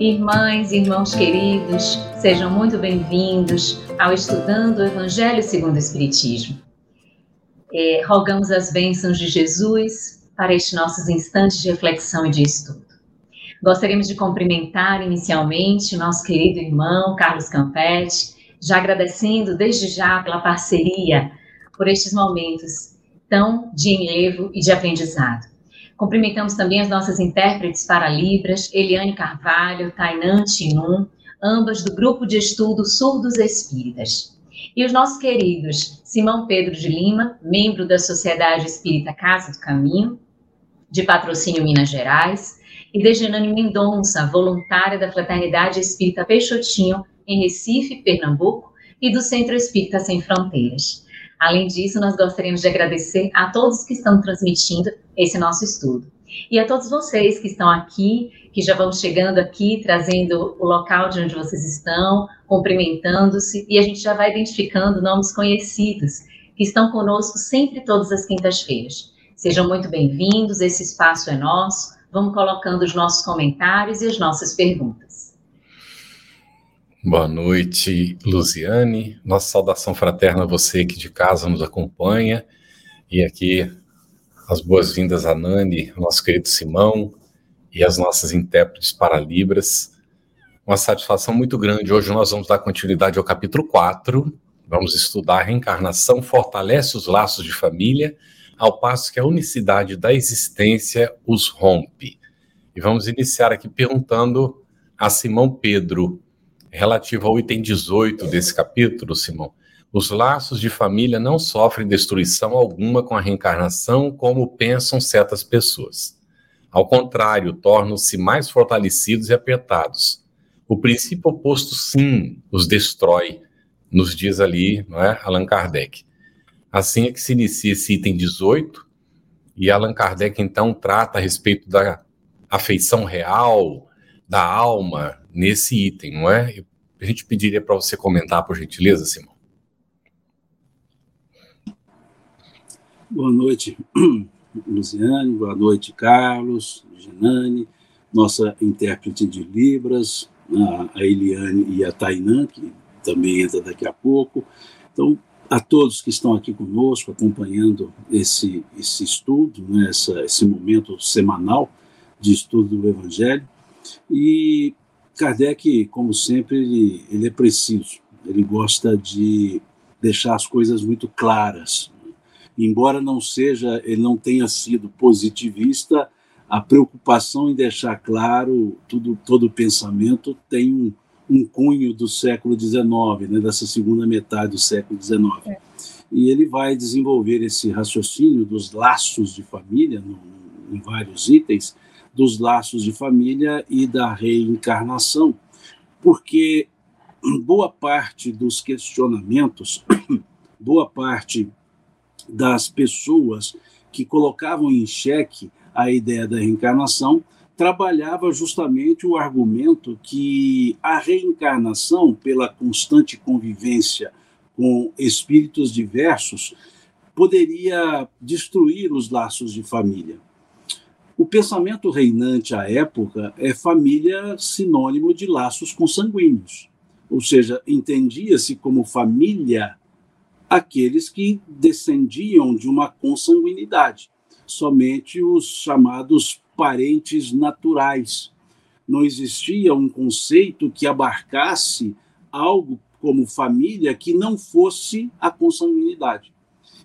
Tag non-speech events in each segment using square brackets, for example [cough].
Irmãs e irmãos queridos, sejam muito bem-vindos ao Estudando o Evangelho segundo o Espiritismo. É, rogamos as bênçãos de Jesus para estes nossos instantes de reflexão e de estudo. Gostaríamos de cumprimentar inicialmente o nosso querido irmão Carlos Campetti, já agradecendo desde já pela parceria por estes momentos tão de enlevo e de aprendizado. Cumprimentamos também as nossas intérpretes para Libras, Eliane Carvalho, Tainan Tinum, ambas do Grupo de Estudo Surdos Espíritas. E os nossos queridos Simão Pedro de Lima, membro da Sociedade Espírita Casa do Caminho, de patrocínio Minas Gerais, e Dejanane Mendonça, voluntária da Fraternidade Espírita Peixotinho, em Recife, Pernambuco, e do Centro Espírita Sem Fronteiras. Além disso, nós gostaríamos de agradecer a todos que estão transmitindo esse nosso estudo. E a todos vocês que estão aqui, que já vão chegando aqui, trazendo o local de onde vocês estão, cumprimentando-se, e a gente já vai identificando nomes conhecidos que estão conosco sempre todas as quintas-feiras. Sejam muito bem-vindos, esse espaço é nosso. Vamos colocando os nossos comentários e as nossas perguntas. Boa noite, Luziane. Nossa saudação fraterna a você que de casa nos acompanha. E aqui as boas-vindas a Nani, nosso querido Simão e as nossas intérpretes para Libras. Uma satisfação muito grande. Hoje nós vamos dar continuidade ao capítulo 4. Vamos estudar a reencarnação fortalece os laços de família, ao passo que a unicidade da existência os rompe. E vamos iniciar aqui perguntando a Simão Pedro relativo ao item 18 desse capítulo, Simão, os laços de família não sofrem destruição alguma com a reencarnação, como pensam certas pessoas. Ao contrário, tornam-se mais fortalecidos e apertados. O princípio oposto, sim, os destrói, nos diz ali não é, Allan Kardec. Assim é que se inicia esse item 18, e Allan Kardec então trata a respeito da afeição real, da alma, nesse item, não é? A gente pediria para você comentar, por gentileza, Simão. Boa noite, [clears throat] Luciane, boa noite, Carlos, Genane, nossa intérprete de Libras, a Eliane e a Tainan, que também entra daqui a pouco. Então, a todos que estão aqui conosco, acompanhando esse, esse estudo, né, essa, esse momento semanal de estudo do Evangelho. E Kardec, como sempre, ele, ele é preciso, ele gosta de deixar as coisas muito claras. Embora não seja, ele não tenha sido positivista, a preocupação em deixar claro tudo, todo o pensamento tem um, um cunho do século XIX, né, dessa segunda metade do século XIX. É. E ele vai desenvolver esse raciocínio dos laços de família, no, em vários itens, dos laços de família e da reencarnação, porque boa parte dos questionamentos, [coughs] boa parte das pessoas que colocavam em xeque a ideia da reencarnação trabalhava justamente o argumento que a reencarnação, pela constante convivência com espíritos diversos, poderia destruir os laços de família. O pensamento reinante à época é família sinônimo de laços consanguíneos, ou seja, entendia-se como família aqueles que descendiam de uma consanguinidade, somente os chamados parentes naturais. Não existia um conceito que abarcasse algo como família que não fosse a consanguinidade.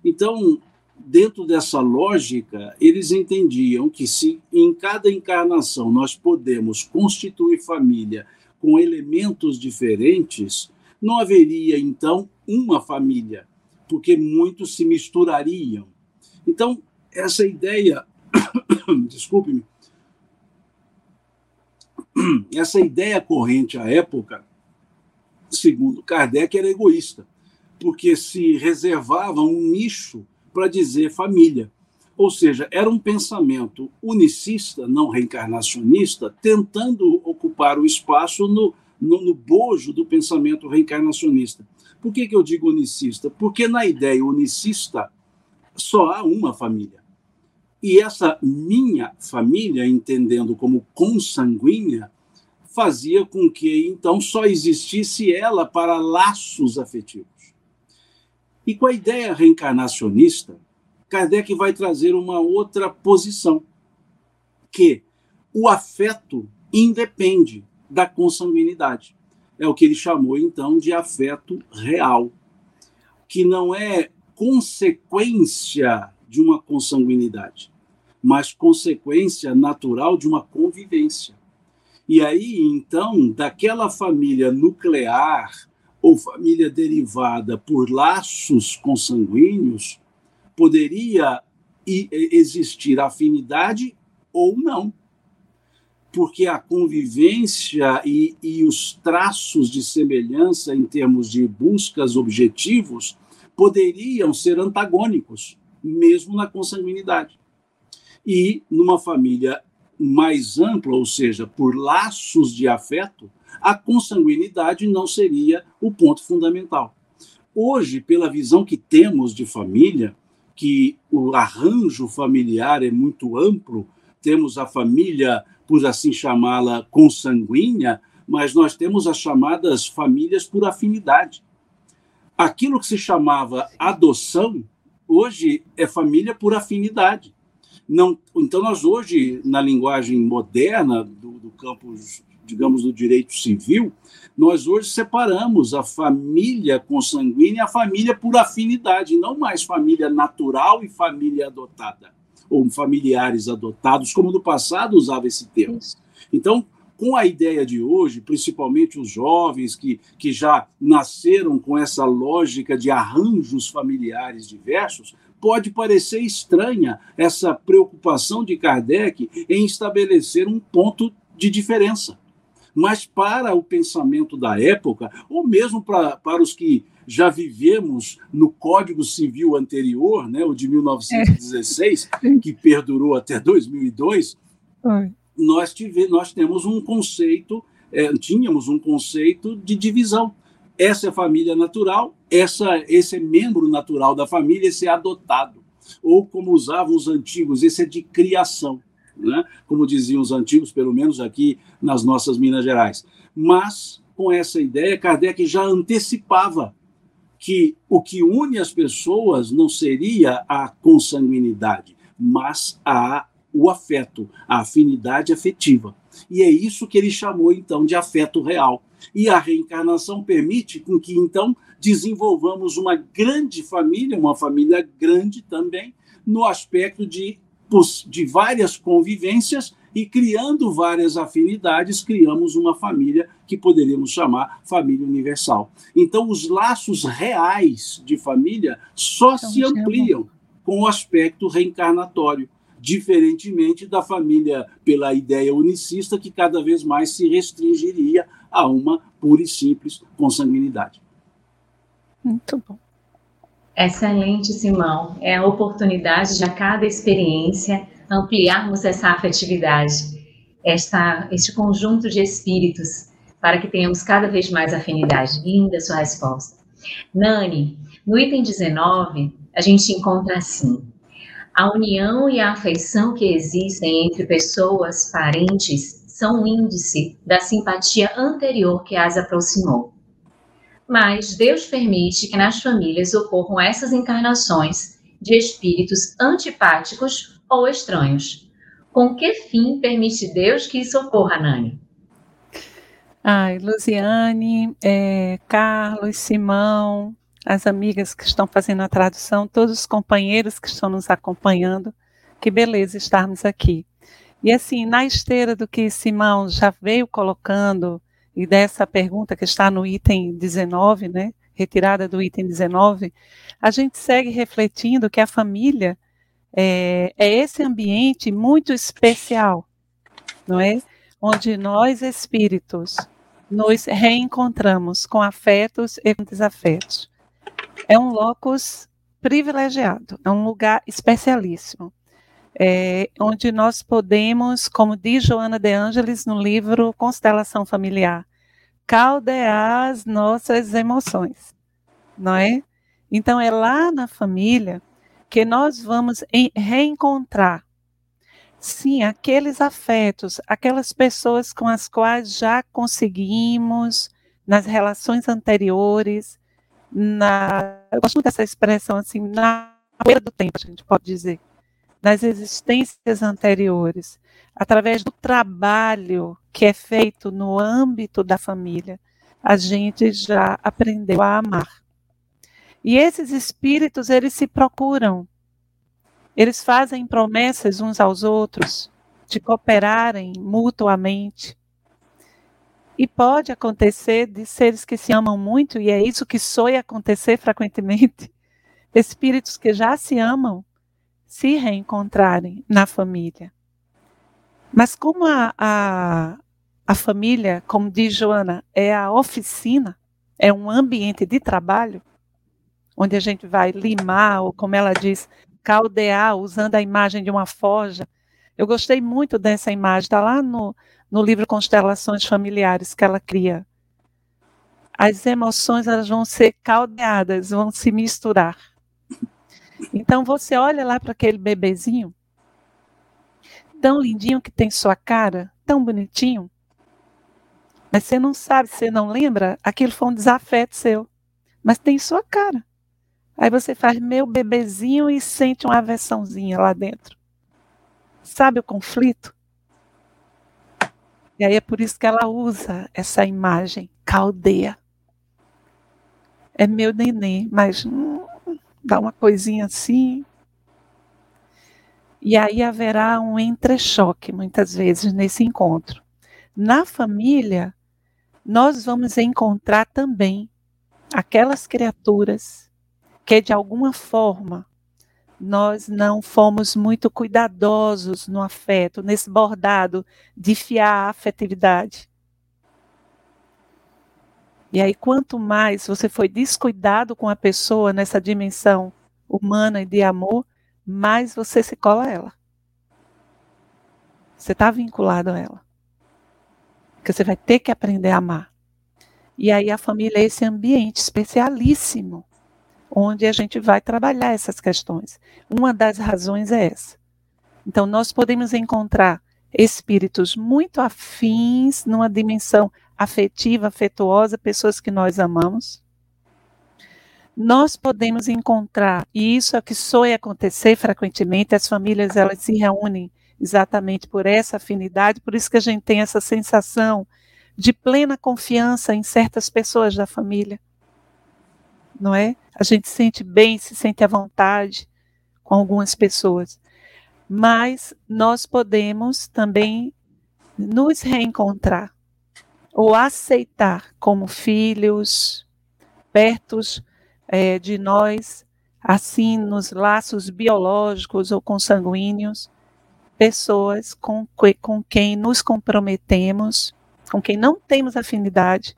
Então, dentro dessa lógica, eles entendiam que se em cada encarnação nós podemos constituir família com elementos diferentes, não haveria então uma família, porque muitos se misturariam. Então, essa ideia, [coughs] desculpe-me, [coughs] essa ideia corrente à época, segundo Kardec, era egoísta, porque se reservava um nicho para dizer família. Ou seja, era um pensamento unicista, não reencarnacionista, tentando ocupar o espaço no, no, no bojo do pensamento reencarnacionista. Por que, que eu digo unicista? Porque na ideia unicista só há uma família. E essa minha família, entendendo como consanguínea, fazia com que então só existisse ela para laços afetivos. E com a ideia reencarnacionista, Kardec vai trazer uma outra posição, que o afeto independe da consanguinidade. É o que ele chamou então de afeto real, que não é consequência de uma consanguinidade, mas consequência natural de uma convivência. E aí, então, daquela família nuclear ou família derivada por laços consanguíneos, poderia existir afinidade ou não. Porque a convivência e, e os traços de semelhança em termos de buscas objetivos poderiam ser antagônicos, mesmo na consanguinidade. E numa família mais ampla, ou seja, por laços de afeto, a consanguinidade não seria o ponto fundamental. Hoje, pela visão que temos de família, que o arranjo familiar é muito amplo, temos a família, por assim chamá-la, consanguínea, mas nós temos as chamadas famílias por afinidade. Aquilo que se chamava adoção, hoje é família por afinidade. Não, então, nós hoje, na linguagem moderna do, do campo, digamos, do direito civil, nós hoje separamos a família consanguínea e a família por afinidade, não mais família natural e família adotada, ou familiares adotados, como no passado usava esse termo. Então, com a ideia de hoje, principalmente os jovens que, que já nasceram com essa lógica de arranjos familiares diversos, pode parecer estranha essa preocupação de Kardec em estabelecer um ponto de diferença. Mas para o pensamento da época, ou mesmo para, para os que já vivemos no Código Civil anterior, né, o de 1916, é. que perdurou até 2002, nós, tive, nós temos um conceito, é, tínhamos um conceito de divisão essa é família natural, essa, esse é membro natural da família, esse é adotado. Ou, como usavam os antigos, esse é de criação, né? como diziam os antigos, pelo menos aqui nas nossas Minas Gerais. Mas, com essa ideia, Kardec já antecipava que o que une as pessoas não seria a consanguinidade, mas a, o afeto, a afinidade afetiva. E é isso que ele chamou, então, de afeto real e a reencarnação permite com que, então, desenvolvamos uma grande família, uma família grande também, no aspecto de, de várias convivências e criando várias afinidades, criamos uma família que poderíamos chamar família universal. Então, os laços reais de família só então, se ampliam com o aspecto reencarnatório, diferentemente da família pela ideia unicista, que cada vez mais se restringiria a uma pura e simples consanguinidade. Muito bom. Excelente, Simão. É a oportunidade de a cada experiência ampliarmos essa afetividade, esta, este conjunto de espíritos, para que tenhamos cada vez mais afinidade. Linda sua resposta. Nani, no item 19, a gente encontra assim: a união e a afeição que existem entre pessoas, parentes, são um índice da simpatia anterior que as aproximou. Mas Deus permite que nas famílias ocorram essas encarnações de espíritos antipáticos ou estranhos. Com que fim permite Deus que isso ocorra, Nani? Ai, Luciane, é, Carlos, Simão, as amigas que estão fazendo a tradução, todos os companheiros que estão nos acompanhando, que beleza estarmos aqui. E assim, na esteira do que Simão já veio colocando, e dessa pergunta que está no item 19, né, retirada do item 19, a gente segue refletindo que a família é, é esse ambiente muito especial, não é? Onde nós espíritos nos reencontramos com afetos e desafetos. é um locus privilegiado, é um lugar especialíssimo, é, onde nós podemos, como diz Joana de Ângeles no livro Constelação Familiar, caldear as nossas emoções, não é? Então é lá na família que nós vamos reencontrar, sim, aqueles afetos, aquelas pessoas com as quais já conseguimos nas relações anteriores, na, eu gosto muito dessa expressão assim, na poeira do tempo, a gente pode dizer, nas existências anteriores, através do trabalho que é feito no âmbito da família, a gente já aprendeu a amar. E esses espíritos, eles se procuram. Eles fazem promessas uns aos outros de cooperarem mutuamente. E pode acontecer de seres que se amam muito, e é isso que soe acontecer frequentemente, [laughs] espíritos que já se amam se reencontrarem na família. Mas como a, a, a família, como diz Joana, é a oficina, é um ambiente de trabalho, onde a gente vai limar, ou como ela diz, caldear, usando a imagem de uma forja. Eu gostei muito dessa imagem, está lá no, no livro Constelações Familiares que ela cria. As emoções elas vão ser caldeadas, vão se misturar. Então você olha lá para aquele bebezinho, tão lindinho que tem sua cara, tão bonitinho, mas você não sabe, você não lembra, aquilo foi um desafeto seu, mas tem sua cara. Aí você faz meu bebezinho e sente uma aversãozinha lá dentro. Sabe o conflito? E aí é por isso que ela usa essa imagem, caldeia. É meu neném, mas hum, dá uma coisinha assim. E aí haverá um entrechoque, muitas vezes, nesse encontro. Na família, nós vamos encontrar também aquelas criaturas que, de alguma forma, nós não fomos muito cuidadosos no afeto, nesse bordado de fiar a afetividade. E aí, quanto mais você foi descuidado com a pessoa nessa dimensão humana e de amor, mais você se cola a ela. Você está vinculado a ela. Porque você vai ter que aprender a amar. E aí a família é esse ambiente especialíssimo onde a gente vai trabalhar essas questões. Uma das razões é essa. Então, nós podemos encontrar espíritos muito afins numa dimensão afetiva, afetuosa, pessoas que nós amamos. Nós podemos encontrar, e isso é o que soe acontecer frequentemente, as famílias elas se reúnem exatamente por essa afinidade, por isso que a gente tem essa sensação de plena confiança em certas pessoas da família não é? A gente sente bem, se sente à vontade com algumas pessoas. Mas nós podemos também nos reencontrar ou aceitar como filhos, perto é, de nós, assim nos laços biológicos ou consanguíneos, pessoas com, com quem nos comprometemos, com quem não temos afinidade,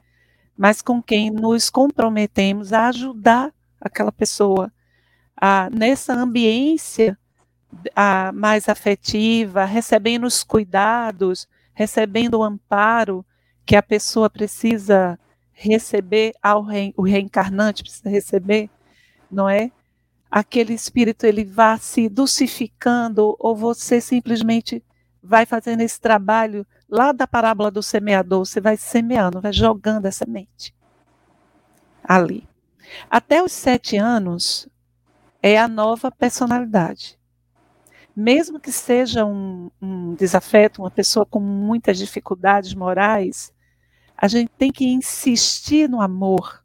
mas com quem nos comprometemos a ajudar aquela pessoa a, nessa ambiência a, mais afetiva, recebendo os cuidados, recebendo o amparo que a pessoa precisa receber ao re, o reencarnante precisa receber, não é? Aquele espírito ele vá se dulcificando ou você simplesmente vai fazendo esse trabalho lá da parábola do semeador, você vai semeando, vai jogando a semente ali. Até os sete anos é a nova personalidade. Mesmo que seja um, um desafeto, uma pessoa com muitas dificuldades morais, a gente tem que insistir no amor.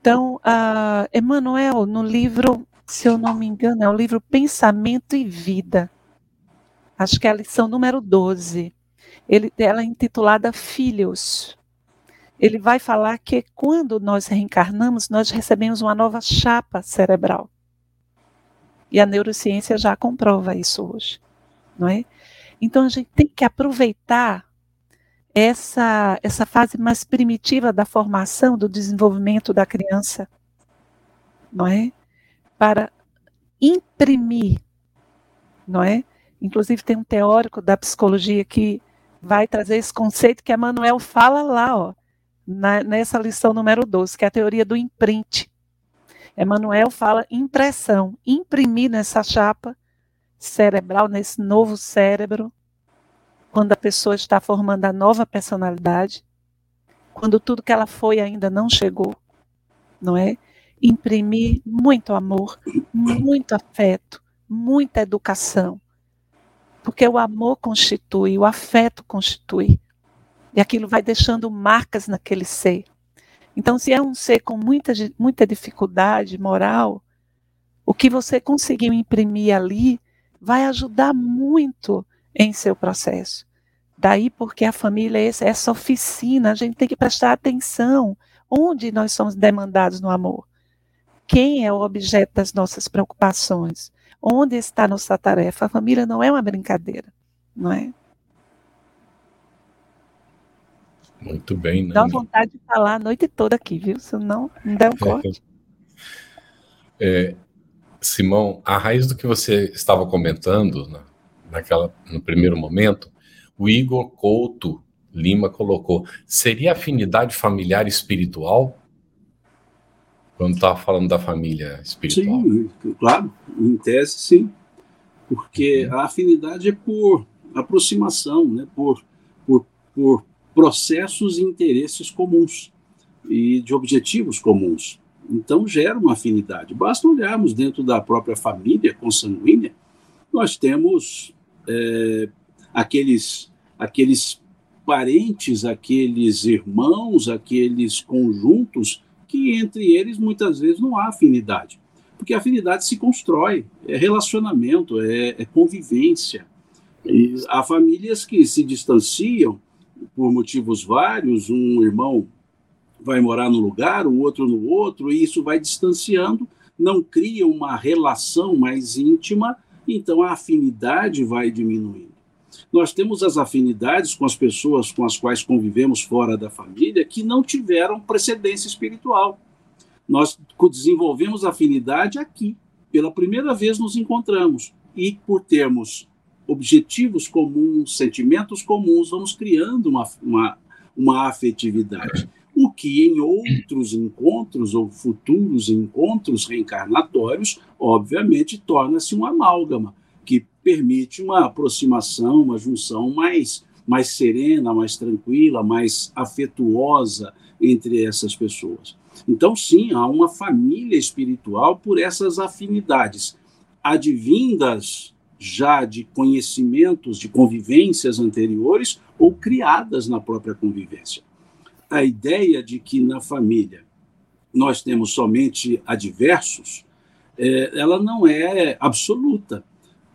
Então, uh, Emmanuel, no livro, se eu não me engano, é o livro Pensamento e Vida, acho que é a lição número 12. Ele, ela é intitulada Filhos. Ele vai falar que quando nós reencarnamos, nós recebemos uma nova chapa cerebral. E a neurociência já comprova isso hoje, não é? Então a gente tem que aproveitar essa, essa fase mais primitiva da formação, do desenvolvimento da criança, não é? Para imprimir, não é? Inclusive tem um teórico da psicologia que vai trazer esse conceito que Emmanuel fala lá, ó, na, nessa lição número 12, que é a teoria do imprint. Emmanuel fala impressão, imprimir nessa chapa cerebral, nesse novo cérebro, quando a pessoa está formando a nova personalidade, quando tudo que ela foi ainda não chegou, não é? Imprimir muito amor, muito afeto, muita educação. Porque o amor constitui, o afeto constitui. E aquilo vai deixando marcas naquele ser. Então, se é um ser com muita, muita dificuldade moral, o que você conseguiu imprimir ali vai ajudar muito em seu processo. Daí porque a família é essa oficina, a gente tem que prestar atenção onde nós somos demandados no amor. Quem é o objeto das nossas preocupações? Onde está nossa tarefa? A família não é uma brincadeira, não é? Muito bem, né? Dá vontade de falar a noite toda aqui, viu? Se não, não der um corte. [laughs] É, Simão, a raiz do que você estava comentando na, naquela, no primeiro momento, o Igor Couto Lima colocou: seria afinidade familiar espiritual? Quando estava falando da família espiritual. Sim, claro, em tese sim. Porque uhum. a afinidade é por aproximação, né? por, por, por processos e interesses comuns e de objetivos comuns. Então gera uma afinidade. Basta olharmos dentro da própria família consanguínea, nós temos é, aqueles, aqueles parentes, aqueles irmãos, aqueles conjuntos que entre eles muitas vezes não há afinidade. Porque a afinidade se constrói, é relacionamento, é, é convivência. E há famílias que se distanciam por motivos vários, um irmão vai morar num lugar, o outro no outro, e isso vai distanciando, não cria uma relação mais íntima, então a afinidade vai diminuindo. Nós temos as afinidades com as pessoas com as quais convivemos fora da família que não tiveram precedência espiritual. Nós desenvolvemos afinidade aqui. Pela primeira vez nos encontramos. E por termos objetivos comuns, sentimentos comuns, vamos criando uma, uma, uma afetividade. O que em outros encontros ou futuros encontros reencarnatórios, obviamente, torna-se um amálgama, que permite uma aproximação, uma junção mais, mais serena, mais tranquila, mais afetuosa entre essas pessoas. Então, sim, há uma família espiritual por essas afinidades, advindas já de conhecimentos, de convivências anteriores ou criadas na própria convivência. A ideia de que na família nós temos somente adversos, é, ela não é absoluta.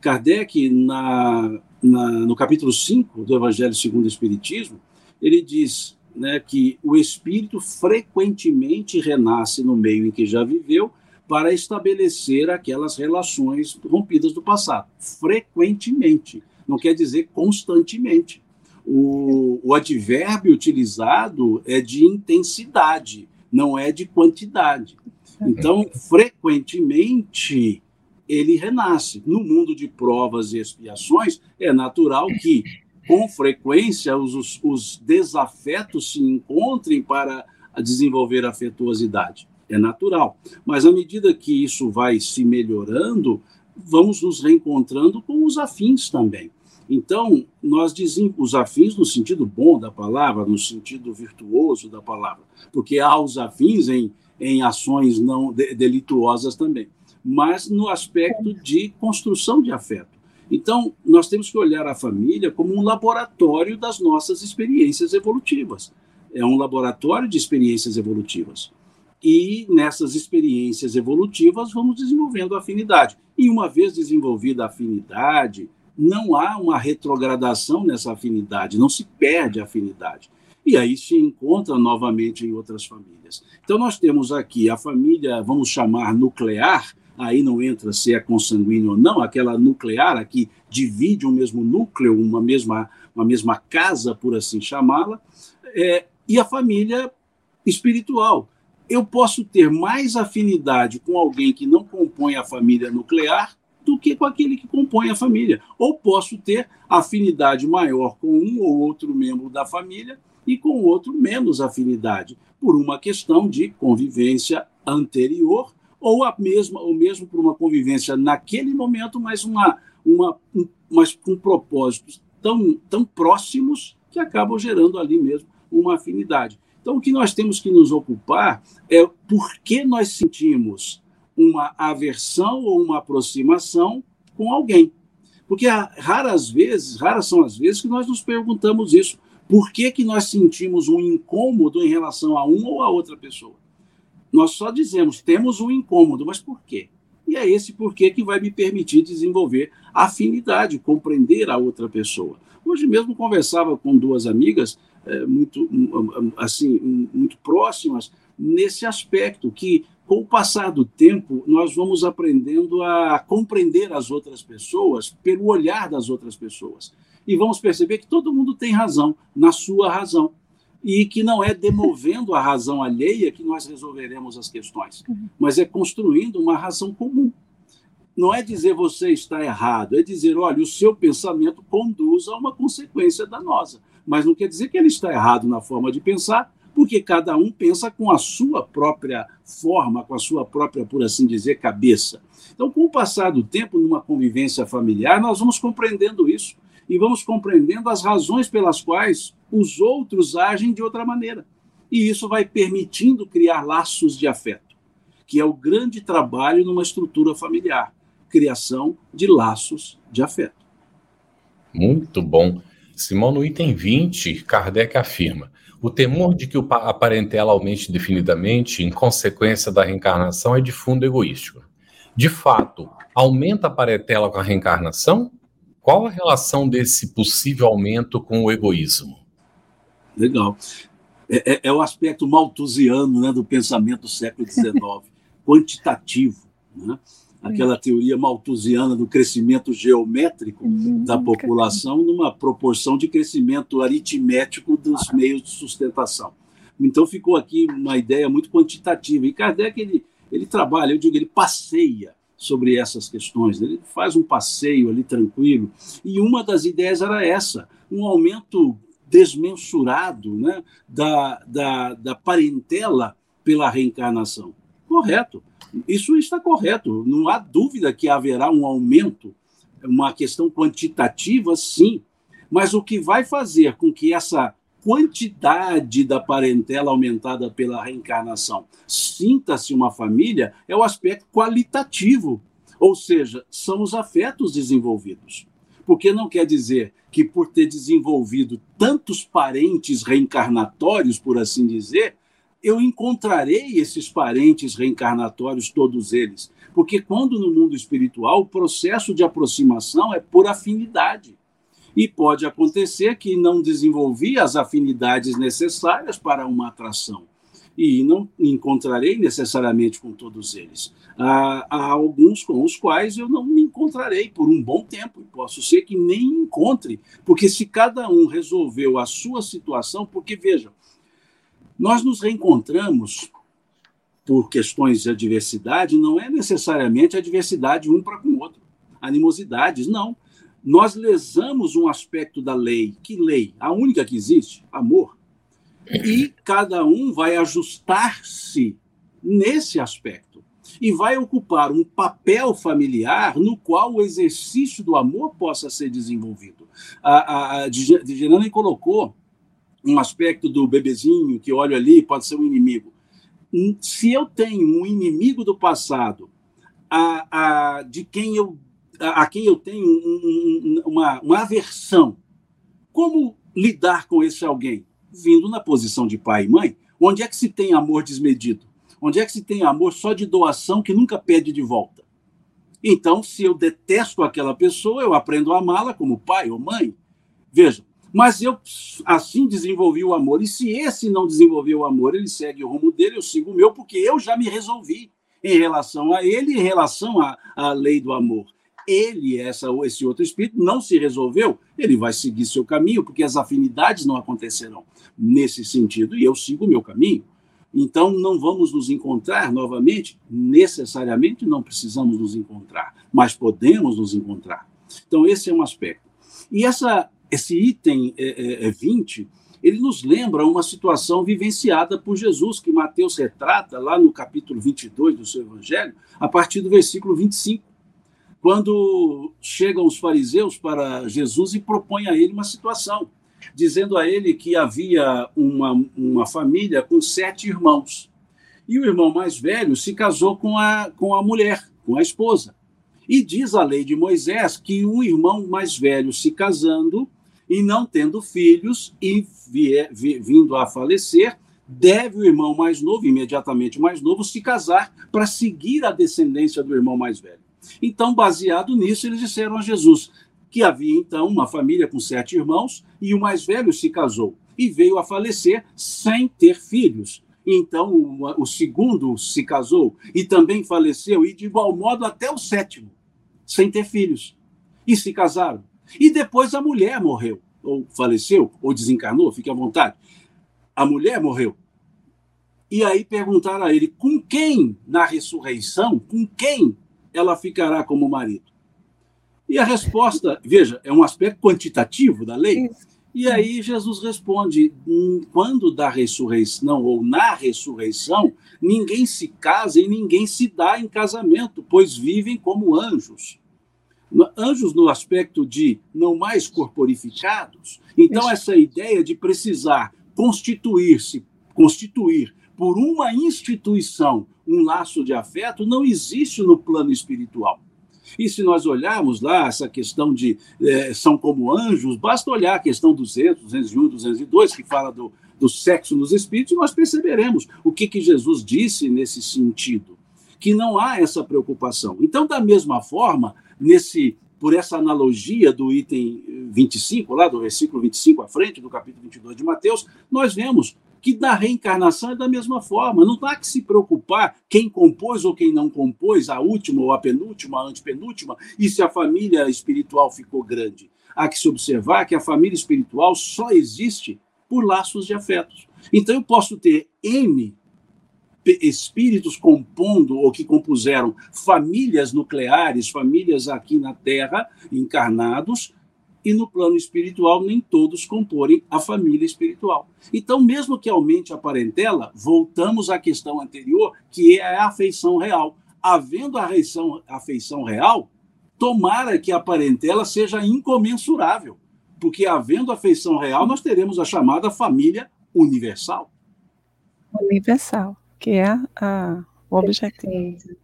Kardec, na, na, no capítulo 5 do Evangelho segundo o Espiritismo, ele diz né, que o espírito frequentemente renasce no meio em que já viveu para estabelecer aquelas relações rompidas do passado. Frequentemente, não quer dizer constantemente. O, o advérbio utilizado é de intensidade, não é de quantidade. Então, frequentemente, ele renasce. No mundo de provas e expiações, é natural que, com frequência, os, os desafetos se encontrem para desenvolver afetuosidade é natural. Mas à medida que isso vai se melhorando, vamos nos reencontrando com os afins também. Então, nós dizemos os afins no sentido bom da palavra, no sentido virtuoso da palavra, porque há os afins em, em ações não delituosas também, mas no aspecto de construção de afeto. Então, nós temos que olhar a família como um laboratório das nossas experiências evolutivas. É um laboratório de experiências evolutivas. E nessas experiências evolutivas vamos desenvolvendo afinidade. E uma vez desenvolvida a afinidade, não há uma retrogradação nessa afinidade, não se perde a afinidade. E aí se encontra novamente em outras famílias. Então nós temos aqui a família, vamos chamar nuclear, aí não entra se é consanguíneo ou não, aquela nuclear, a que divide um mesmo núcleo, uma mesma, uma mesma casa, por assim chamá-la, é, e a família espiritual. Eu posso ter mais afinidade com alguém que não compõe a família nuclear do que com aquele que compõe a família. Ou posso ter afinidade maior com um ou outro membro da família e com outro menos afinidade, por uma questão de convivência anterior ou a mesma ou mesmo por uma convivência naquele momento, mas uma, uma um, mas com propósitos tão, tão próximos que acabam gerando ali mesmo uma afinidade. Então, o que nós temos que nos ocupar é por que nós sentimos uma aversão ou uma aproximação com alguém. Porque raras vezes, raras são as vezes que nós nos perguntamos isso. Por que, que nós sentimos um incômodo em relação a uma ou a outra pessoa? Nós só dizemos, temos um incômodo, mas por quê? E é esse porquê que vai me permitir desenvolver afinidade, compreender a outra pessoa. Hoje mesmo conversava com duas amigas é, muito assim muito próximas nesse aspecto que com o passar do tempo, nós vamos aprendendo a compreender as outras pessoas pelo olhar das outras pessoas. E vamos perceber que todo mundo tem razão, na sua razão. E que não é demovendo a razão alheia que nós resolveremos as questões, mas é construindo uma razão comum. Não é dizer você está errado, é dizer, olha, o seu pensamento conduz a uma consequência danosa. Mas não quer dizer que ele está errado na forma de pensar, porque cada um pensa com a sua própria forma, com a sua própria, por assim dizer, cabeça. Então, com o passar do tempo, numa convivência familiar, nós vamos compreendendo isso e vamos compreendendo as razões pelas quais os outros agem de outra maneira. E isso vai permitindo criar laços de afeto, que é o grande trabalho numa estrutura familiar criação de laços de afeto. Muito bom. Simão, no item 20, Kardec afirma: o temor de que a parentela aumente definidamente em consequência da reencarnação é de fundo egoístico. De fato, aumenta a parentela com a reencarnação? Qual a relação desse possível aumento com o egoísmo? Legal. É, é, é o aspecto malthusiano né, do pensamento do século XIX, [laughs] quantitativo. Né? Aquela teoria malthusiana do crescimento geométrico uhum. da população numa proporção de crescimento aritmético dos meios de sustentação. Então ficou aqui uma ideia muito quantitativa. E Kardec ele, ele trabalha, eu digo, ele passeia sobre essas questões, ele faz um passeio ali tranquilo. E uma das ideias era essa, um aumento desmensurado né, da, da, da parentela pela reencarnação. Correto. Isso está correto. Não há dúvida que haverá um aumento, uma questão quantitativa, sim. Mas o que vai fazer com que essa quantidade da parentela aumentada pela reencarnação sinta-se uma família é o aspecto qualitativo, ou seja, são os afetos desenvolvidos. Porque não quer dizer que por ter desenvolvido tantos parentes reencarnatórios, por assim dizer, eu encontrarei esses parentes reencarnatórios, todos eles. Porque quando no mundo espiritual o processo de aproximação é por afinidade. E pode acontecer que não desenvolvi as afinidades necessárias para uma atração. E não encontrarei necessariamente com todos eles. Há, há alguns com os quais eu não me encontrarei por um bom tempo. E posso ser que nem encontre. Porque se cada um resolveu a sua situação, porque vejam, nós nos reencontramos por questões de adversidade, não é necessariamente adversidade um para com o outro, animosidades, não. Nós lesamos um aspecto da lei. Que lei? A única que existe? Amor. E cada um vai ajustar-se nesse aspecto e vai ocupar um papel familiar no qual o exercício do amor possa ser desenvolvido. A, a, a colocou um aspecto do bebezinho que olho ali pode ser um inimigo. Se eu tenho um inimigo do passado, a, a, de quem eu, a, a quem eu tenho um, uma, uma aversão, como lidar com esse alguém? Vindo na posição de pai e mãe, onde é que se tem amor desmedido? Onde é que se tem amor só de doação que nunca pede de volta? Então, se eu detesto aquela pessoa, eu aprendo a amá-la como pai ou mãe. Veja, mas eu assim desenvolvi o amor. E se esse não desenvolveu o amor, ele segue o rumo dele, eu sigo o meu, porque eu já me resolvi. em relação a ele, em relação à, à lei do amor. Ele, essa, esse outro espírito, não se resolveu, ele vai seguir seu caminho, porque as afinidades não acontecerão nesse sentido, e eu sigo o meu caminho. Então, não vamos nos encontrar novamente? Necessariamente não precisamos nos encontrar, mas podemos nos encontrar. Então, esse é um aspecto. E essa, esse item é, é, 20, é ele nos lembra uma situação vivenciada por Jesus, que Mateus retrata lá no capítulo 22 do seu evangelho, a partir do versículo 25, quando chegam os fariseus para Jesus e propõem a ele uma situação dizendo a ele que havia uma, uma família com sete irmãos. E o irmão mais velho se casou com a, com a mulher, com a esposa. E diz a lei de Moisés que um irmão mais velho se casando e não tendo filhos e vier, vindo a falecer, deve o irmão mais novo, imediatamente mais novo, se casar para seguir a descendência do irmão mais velho. Então, baseado nisso, eles disseram a Jesus: que havia então uma família com sete irmãos e o mais velho se casou e veio a falecer sem ter filhos. Então o, o segundo se casou e também faleceu, e de igual modo até o sétimo, sem ter filhos. E se casaram. E depois a mulher morreu, ou faleceu, ou desencarnou, fique à vontade. A mulher morreu. E aí perguntaram a ele: com quem na ressurreição, com quem ela ficará como marido? E a resposta, veja, é um aspecto quantitativo da lei. E aí Jesus responde: hum, quando da ressurreição ou na ressurreição, ninguém se casa e ninguém se dá em casamento, pois vivem como anjos. Anjos no aspecto de não mais corporificados. Então, essa ideia de precisar constituir-se, constituir por uma instituição um laço de afeto não existe no plano espiritual. E se nós olharmos lá essa questão de é, são como anjos, basta olhar a questão 200, 201, 202, que fala do, do sexo nos espíritos, e nós perceberemos o que, que Jesus disse nesse sentido, que não há essa preocupação. Então, da mesma forma, nesse por essa analogia do item 25, lá do versículo 25 à frente, do capítulo 22 de Mateus, nós vemos que na reencarnação é da mesma forma. Não há que se preocupar quem compôs ou quem não compôs, a última ou a penúltima, a antepenúltima, e se a família espiritual ficou grande. Há que se observar que a família espiritual só existe por laços de afetos. Então eu posso ter N espíritos compondo ou que compuseram famílias nucleares, famílias aqui na Terra, encarnados, e no plano espiritual nem todos comporem a família espiritual. Então, mesmo que aumente a parentela, voltamos à questão anterior, que é a afeição real. Havendo a afeição, afeição real, tomara que a parentela seja incomensurável, porque havendo afeição real, nós teremos a chamada família universal. Universal, que é a, o objetivo. Perfeito,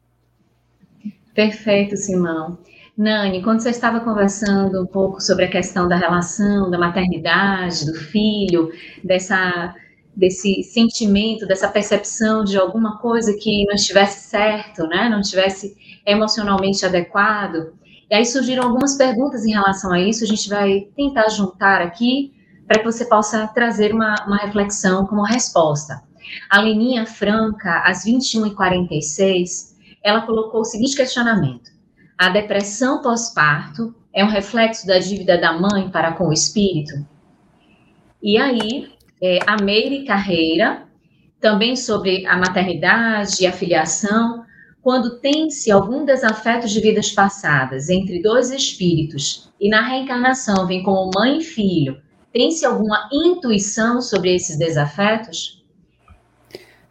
Perfeito Simão. Nani, quando você estava conversando um pouco sobre a questão da relação, da maternidade, do filho, dessa, desse sentimento, dessa percepção de alguma coisa que não estivesse certo, né, não estivesse emocionalmente adequado, e aí surgiram algumas perguntas em relação a isso, a gente vai tentar juntar aqui para que você possa trazer uma, uma reflexão como resposta. A Leninha Franca, às 21h46, ela colocou o seguinte questionamento. A depressão pós-parto é um reflexo da dívida da mãe para com o espírito? E aí, é, a Meire Carreira, também sobre a maternidade e a filiação, quando tem-se algum desafeto de vidas passadas entre dois espíritos e na reencarnação vem como mãe e filho, tem-se alguma intuição sobre esses desafetos?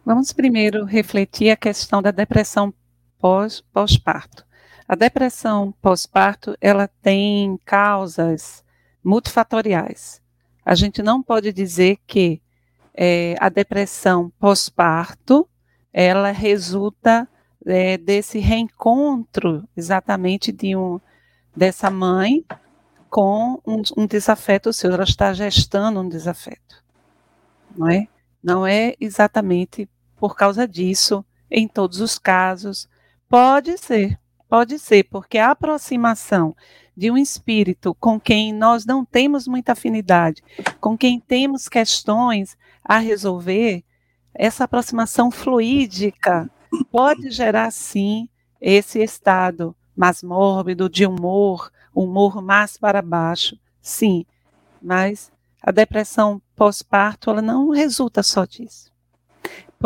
Vamos primeiro refletir a questão da depressão pós-parto. pós parto a depressão pós-parto, ela tem causas multifatoriais. A gente não pode dizer que é, a depressão pós-parto, ela resulta é, desse reencontro exatamente de um, dessa mãe com um, um desafeto seu, ela está gestando um desafeto, não é? Não é exatamente por causa disso, em todos os casos, pode ser, Pode ser, porque a aproximação de um espírito com quem nós não temos muita afinidade, com quem temos questões a resolver, essa aproximação fluídica pode gerar sim esse estado mais mórbido de humor, humor mais para baixo, sim, mas a depressão pós-parto ela não resulta só disso.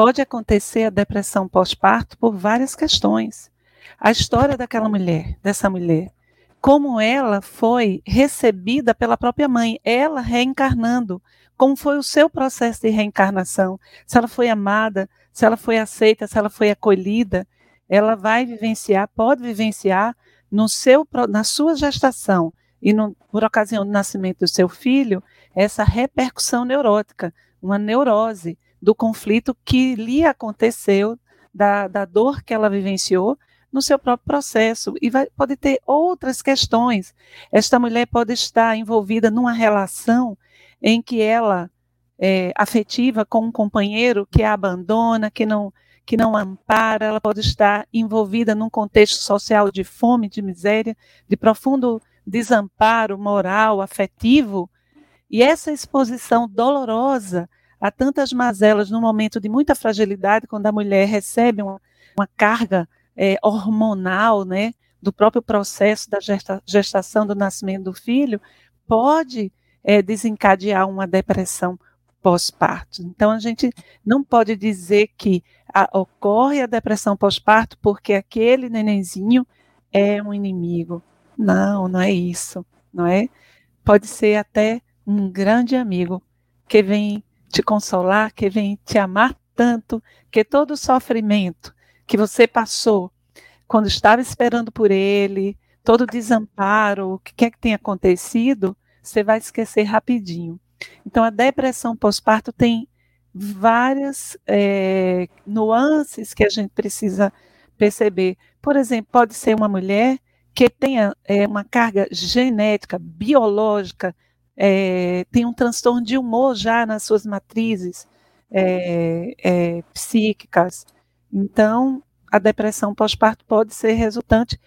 Pode acontecer a depressão pós-parto por várias questões. A história daquela mulher, dessa mulher, como ela foi recebida pela própria mãe, ela reencarnando, como foi o seu processo de reencarnação, se ela foi amada, se ela foi aceita, se ela foi acolhida, ela vai vivenciar, pode vivenciar no seu, na sua gestação e no, por ocasião do nascimento do seu filho, essa repercussão neurótica, uma neurose do conflito que lhe aconteceu, da, da dor que ela vivenciou no seu próprio processo. E vai, pode ter outras questões. Esta mulher pode estar envolvida numa relação em que ela é afetiva com um companheiro que a abandona, que não que não ampara, ela pode estar envolvida num contexto social de fome, de miséria, de profundo desamparo moral, afetivo, e essa exposição dolorosa a tantas mazelas no momento de muita fragilidade, quando a mulher recebe uma, uma carga é, hormonal, né, do próprio processo da gesta, gestação, do nascimento do filho, pode é, desencadear uma depressão pós-parto. Então, a gente não pode dizer que a, ocorre a depressão pós-parto porque aquele nenenzinho é um inimigo. Não, não é isso, não é? Pode ser até um grande amigo que vem te consolar, que vem te amar tanto, que todo o sofrimento que você passou quando estava esperando por ele, todo o desamparo, o que quer que tenha acontecido, você vai esquecer rapidinho. Então, a depressão pós-parto tem várias é, nuances que a gente precisa perceber. Por exemplo, pode ser uma mulher que tenha é, uma carga genética, biológica, é, tem um transtorno de humor já nas suas matrizes psíquicas. Então, a depressão pós-parto pode ser resultante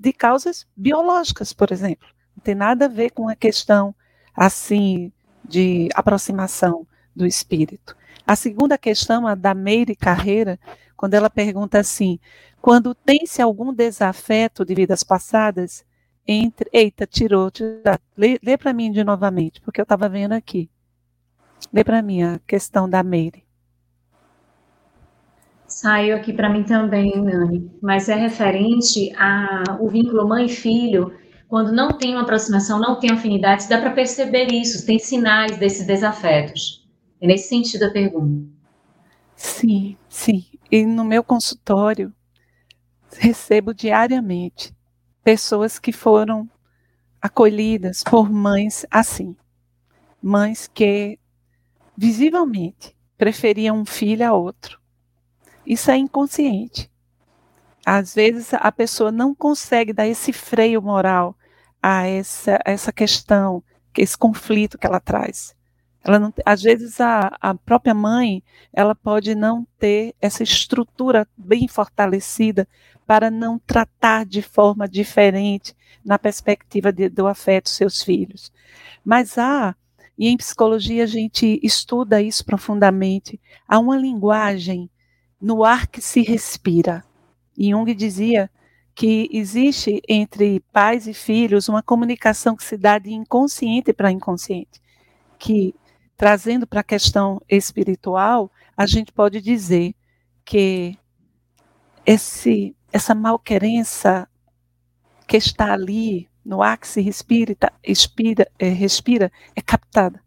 de causas biológicas, por exemplo. Não tem nada a ver com a questão assim de aproximação do espírito. A segunda questão, a da Meire Carreira, quando ela pergunta assim: quando tem-se algum desafeto de vidas passadas, entre. Eita, tirou, tirou. Lê, lê para mim de novamente, porque eu estava vendo aqui. Lê para mim a questão da Meire. Saiu aqui para mim também, Nani, mas é referente ao vínculo mãe-filho. Quando não tem uma aproximação, não tem afinidade, dá para perceber isso, tem sinais desses desafetos. É nesse sentido a pergunta. Sim, sim. E no meu consultório, recebo diariamente pessoas que foram acolhidas por mães assim. Mães que visivelmente preferiam um filho a outro isso é inconsciente. Às vezes a pessoa não consegue dar esse freio moral a essa, essa questão, esse conflito que ela traz. Ela não, às vezes a, a própria mãe ela pode não ter essa estrutura bem fortalecida para não tratar de forma diferente na perspectiva de, do afeto seus filhos. Mas há, e em psicologia a gente estuda isso profundamente, há uma linguagem no ar que se respira. Jung dizia que existe entre pais e filhos uma comunicação que se dá de inconsciente para inconsciente, que trazendo para a questão espiritual, a gente pode dizer que esse essa malquerença que está ali no ar que se respira, expira, é, respira é captada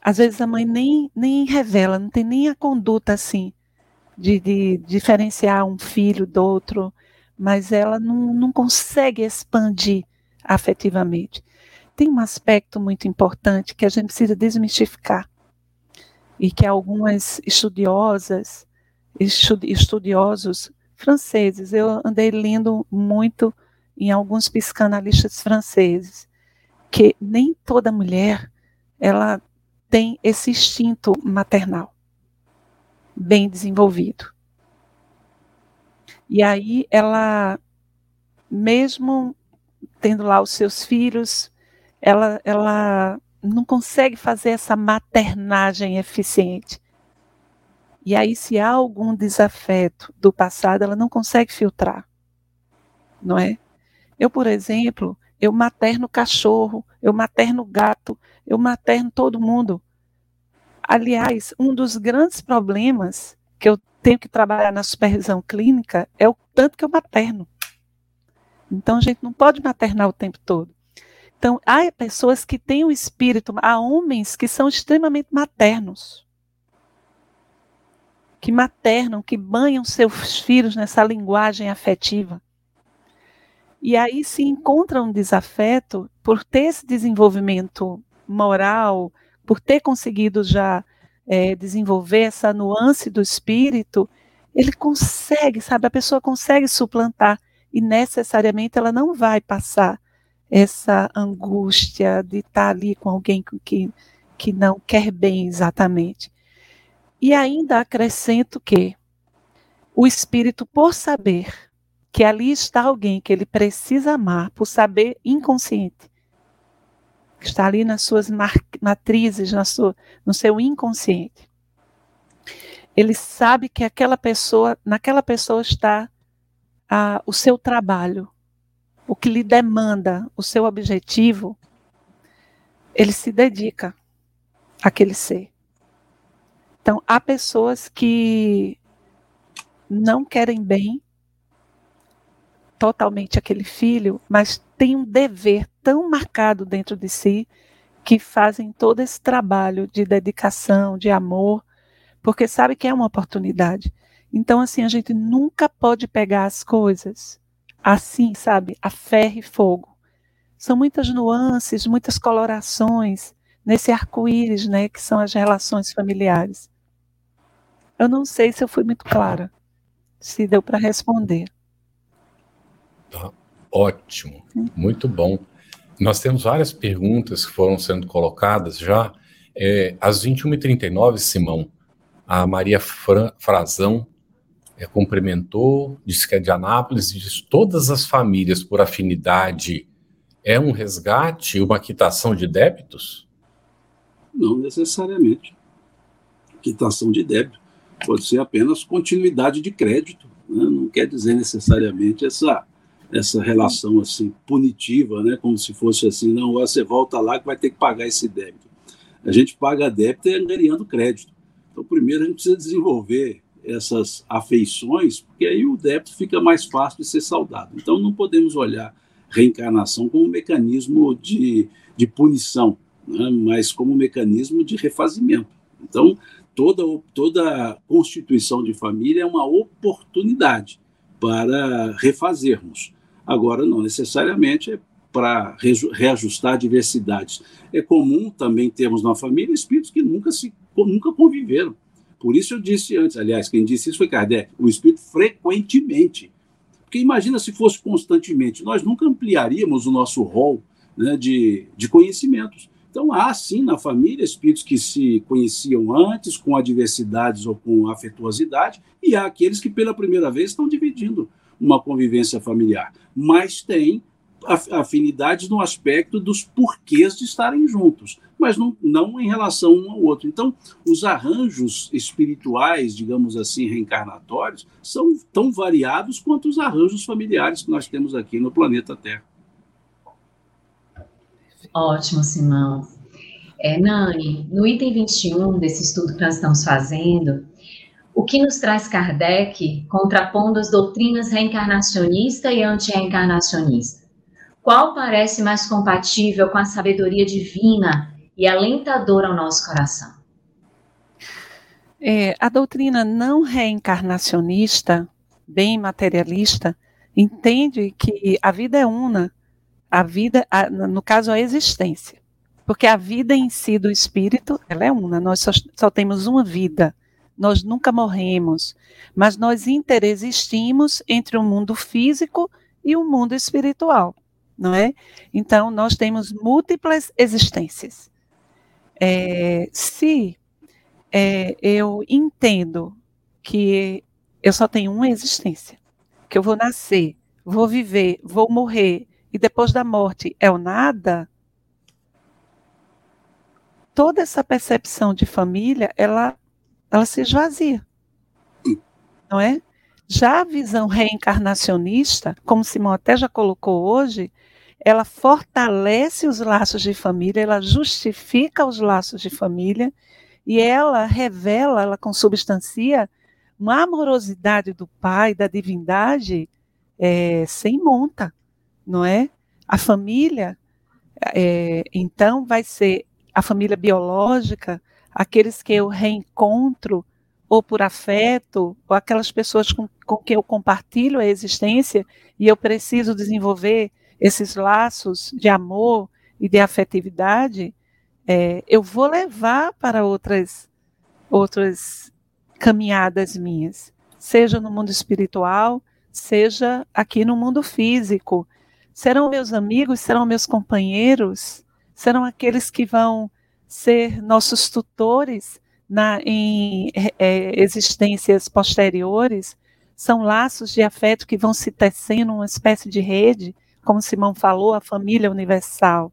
às vezes a mãe nem, nem revela, não tem nem a conduta assim de, de diferenciar um filho do outro, mas ela não, não consegue expandir afetivamente. Tem um aspecto muito importante que a gente precisa desmistificar e que algumas estudiosas, estudiosos franceses, eu andei lendo muito em alguns psicanalistas franceses, que nem toda mulher ela tem esse instinto maternal bem desenvolvido. E aí ela, mesmo tendo lá os seus filhos, ela, ela não consegue fazer essa maternagem eficiente. E aí, se há algum desafeto do passado, ela não consegue filtrar, não é? Eu, por exemplo, eu materno cachorro, eu materno gato, eu materno todo mundo. Aliás, um dos grandes problemas que eu tenho que trabalhar na supervisão clínica é o tanto que eu materno. Então, a gente não pode maternar o tempo todo. Então, há pessoas que têm o espírito, há homens que são extremamente maternos que maternam, que banham seus filhos nessa linguagem afetiva. E aí se encontra um desafeto por ter esse desenvolvimento moral, por ter conseguido já é, desenvolver essa nuance do espírito, ele consegue, sabe? A pessoa consegue suplantar e necessariamente ela não vai passar essa angústia de estar ali com alguém que, que não quer bem exatamente. E ainda acrescento que o espírito, por saber que ali está alguém que ele precisa amar, por saber inconsciente, que está ali nas suas matrizes, na sua, no seu inconsciente, ele sabe que aquela pessoa, naquela pessoa está ah, o seu trabalho, o que lhe demanda, o seu objetivo, ele se dedica àquele ser. Então, há pessoas que não querem bem totalmente aquele filho, mas têm um dever tão marcado dentro de si que fazem todo esse trabalho de dedicação, de amor, porque sabe que é uma oportunidade. Então, assim, a gente nunca pode pegar as coisas assim, sabe, a ferro e fogo. São muitas nuances, muitas colorações nesse arco-íris, né, que são as relações familiares. Eu não sei se eu fui muito clara, se deu para responder. Tá ótimo, muito bom. Nós temos várias perguntas que foram sendo colocadas já. É, às 21h39, Simão, a Maria Fra Frazão é, cumprimentou, disse que é de Anápolis, e disse todas as famílias por afinidade é um resgate, uma quitação de débitos? Não necessariamente. Quitação de débito pode ser apenas continuidade de crédito, né? não quer dizer necessariamente essa essa relação assim punitiva, né? Como se fosse assim, não, você volta lá que vai ter que pagar esse débito. A gente paga débito angariando crédito. Então, primeiro a gente precisa desenvolver essas afeições, porque aí o débito fica mais fácil de ser saudado. Então, não podemos olhar reencarnação como um mecanismo de, de punição, né? mas como mecanismo de refazimento. Então, toda, toda constituição de família é uma oportunidade para refazermos. Agora, não necessariamente é para reajustar diversidades. É comum também termos na família espíritos que nunca, se, nunca conviveram. Por isso eu disse antes, aliás, quem disse isso foi Kardec, o espírito frequentemente. Porque imagina se fosse constantemente, nós nunca ampliaríamos o nosso rol né, de, de conhecimentos. Então, há sim na família espíritos que se conheciam antes, com adversidades ou com afetuosidade, e há aqueles que pela primeira vez estão dividindo uma convivência familiar. Mas tem afinidades no aspecto dos porquês de estarem juntos, mas não, não em relação um ao outro. Então, os arranjos espirituais, digamos assim, reencarnatórios, são tão variados quanto os arranjos familiares que nós temos aqui no planeta Terra. Ótimo, Simão. É, Nani, no item 21 desse estudo que nós estamos fazendo, o que nos traz Kardec contrapondo as doutrinas reencarnacionista e anti-reencarnacionista? Qual parece mais compatível com a sabedoria divina e alentadora ao nosso coração? É, a doutrina não reencarnacionista, bem materialista, entende que a vida é una a vida, a, no caso, a existência. Porque a vida em si do espírito, ela é uma, nós só, só temos uma vida, nós nunca morremos, mas nós interexistimos entre o mundo físico e o mundo espiritual, não é? Então, nós temos múltiplas existências. É, se é, eu entendo que eu só tenho uma existência, que eu vou nascer, vou viver, vou morrer, e depois da morte é o nada, toda essa percepção de família, ela, ela se esvazia. não é? Já a visão reencarnacionista, como Simão até já colocou hoje, ela fortalece os laços de família, ela justifica os laços de família e ela revela, ela consubstancia uma amorosidade do Pai, da divindade, é, sem monta, não é? A família, é, então, vai ser a família biológica, aqueles que eu reencontro ou por afeto, ou aquelas pessoas com, com quem eu compartilho a existência e eu preciso desenvolver esses laços de amor e de afetividade, é, eu vou levar para outras, outras caminhadas minhas, seja no mundo espiritual, seja aqui no mundo físico. Serão meus amigos, serão meus companheiros, serão aqueles que vão ser nossos tutores na, em é, existências posteriores. São laços de afeto que vão se tecendo uma espécie de rede como Simão falou, a família universal.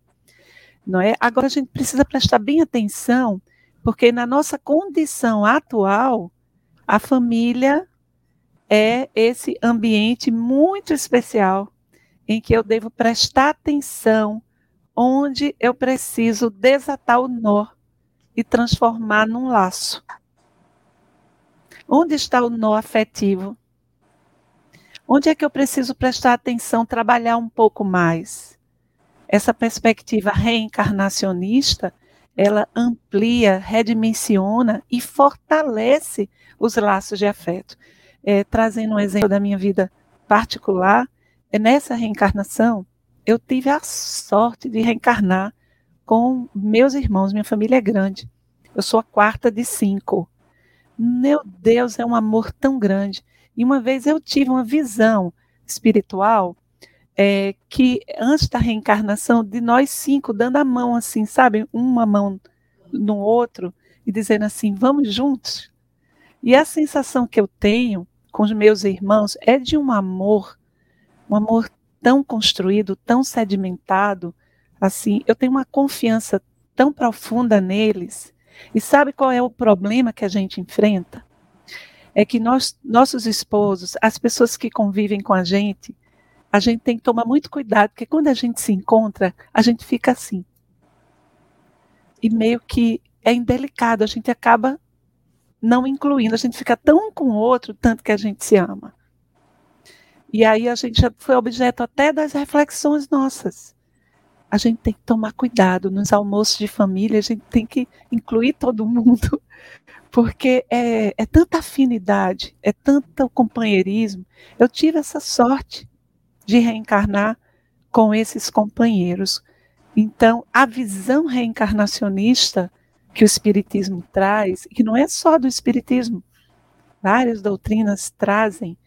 Não é? Agora a gente precisa prestar bem atenção, porque na nossa condição atual, a família é esse ambiente muito especial em que eu devo prestar atenção, onde eu preciso desatar o nó e transformar num laço. Onde está o nó afetivo? Onde é que eu preciso prestar atenção, trabalhar um pouco mais? Essa perspectiva reencarnacionista, ela amplia, redimensiona e fortalece os laços de afeto. É, trazendo um exemplo da minha vida particular, nessa reencarnação, eu tive a sorte de reencarnar com meus irmãos, minha família é grande. Eu sou a quarta de cinco. Meu Deus, é um amor tão grande. E uma vez eu tive uma visão espiritual é, que antes da reencarnação, de nós cinco, dando a mão assim, sabe? Uma mão no outro e dizendo assim: vamos juntos. E a sensação que eu tenho com os meus irmãos é de um amor, um amor tão construído, tão sedimentado, assim, eu tenho uma confiança tão profunda neles. E sabe qual é o problema que a gente enfrenta? é que nós, nossos esposos, as pessoas que convivem com a gente, a gente tem que tomar muito cuidado, porque quando a gente se encontra, a gente fica assim. E meio que é indelicado, a gente acaba não incluindo, a gente fica tão com o outro, tanto que a gente se ama. E aí a gente foi objeto até das reflexões nossas. A gente tem que tomar cuidado nos almoços de família, a gente tem que incluir todo mundo, [laughs] porque é, é tanta afinidade, é tanto companheirismo. Eu tive essa sorte de reencarnar com esses companheiros. Então, a visão reencarnacionista que o Espiritismo traz, que não é só do Espiritismo, várias doutrinas trazem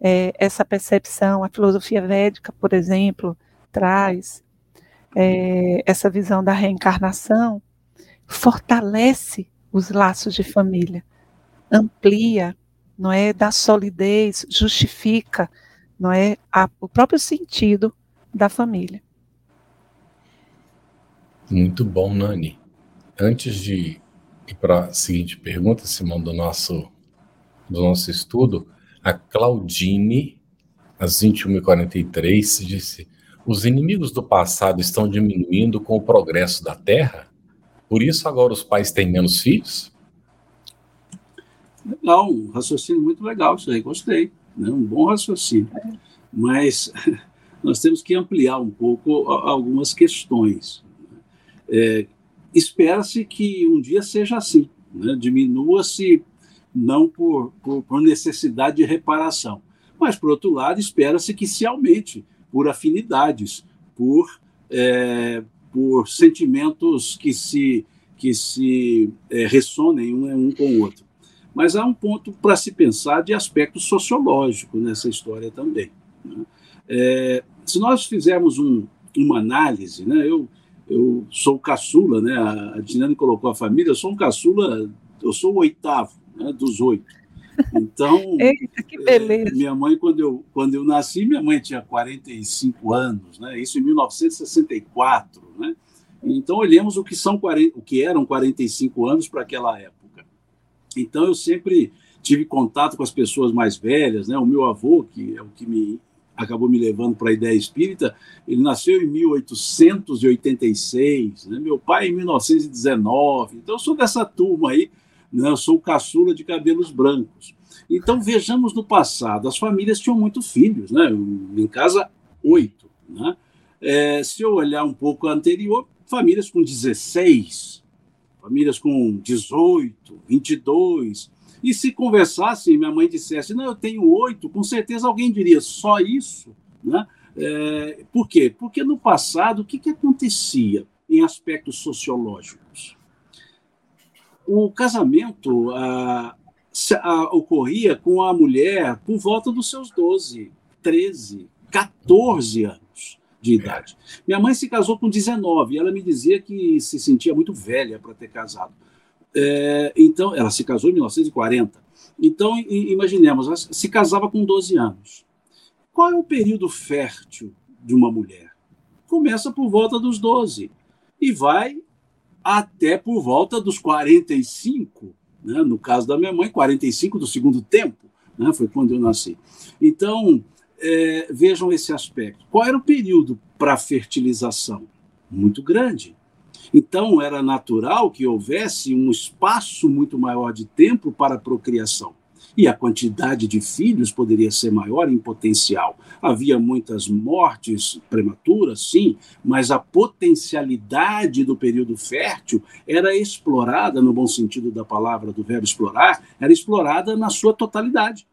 é, essa percepção. A filosofia védica, por exemplo, traz é, essa visão da reencarnação, fortalece os laços de família, amplia, não é, dá solidez, justifica, não é, a, o próprio sentido da família. Muito bom, Nani. Antes de ir para a seguinte pergunta, Simão, do nosso, do nosso estudo, a Claudine, às 21h43, disse: Os inimigos do passado estão diminuindo com o progresso da Terra? Por isso agora os pais têm menos filhos? Legal, um raciocínio muito legal isso aí, gostei. Né? Um bom raciocínio. Mas [laughs] nós temos que ampliar um pouco algumas questões. É, Espera-se que um dia seja assim, né? diminua-se não por, por, por, necessidade de reparação, mas, por outro lado, espera-se que se aumente por afinidades, por, é, por sentimentos que se, que se é, ressonem um, um com o outro. Mas há um ponto para se pensar de aspecto sociológico nessa história também. Né? É, se nós fizermos um, uma análise, né, eu, eu sou caçula, né, a Dinane colocou a família, eu sou um caçula, eu sou o oitavo né, dos oito. Então, [laughs] Eita, que beleza. É, minha mãe, quando eu, quando eu nasci, minha mãe tinha 45 anos, né? isso em 1964. Né? Então, olhemos o que, são 40, o que eram 45 anos para aquela época. Então, eu sempre tive contato com as pessoas mais velhas, né? O meu avô, que é o que me acabou me levando para a ideia espírita, ele nasceu em 1886, né? meu pai em 1919. Então eu sou dessa turma aí, né? eu sou caçula de cabelos brancos. Então vejamos no passado, as famílias tinham muito filhos, né? Em casa oito, né? É, se eu olhar um pouco anterior, famílias com 16, famílias com 18, 22. E se conversasse, minha mãe dissesse, não, eu tenho oito, com certeza alguém diria, só isso? Né? É, por quê? Porque no passado, o que, que acontecia em aspectos sociológicos? O casamento ocorria com a mulher por volta dos seus 12, 13, 14 anos de idade. Minha mãe se casou com 19 e ela me dizia que se sentia muito velha para ter casado. É, então, ela se casou em 1940. Então, imaginemos, ela se casava com 12 anos. Qual é o período fértil de uma mulher? Começa por volta dos 12 e vai até por volta dos 45, né? no caso da minha mãe, 45 do segundo tempo, né? foi quando eu nasci. Então, é, vejam esse aspecto. Qual era o período para fertilização? Muito grande. Então, era natural que houvesse um espaço muito maior de tempo para a procriação. E a quantidade de filhos poderia ser maior em potencial. Havia muitas mortes prematuras, sim, mas a potencialidade do período fértil era explorada, no bom sentido da palavra, do verbo explorar, era explorada na sua totalidade.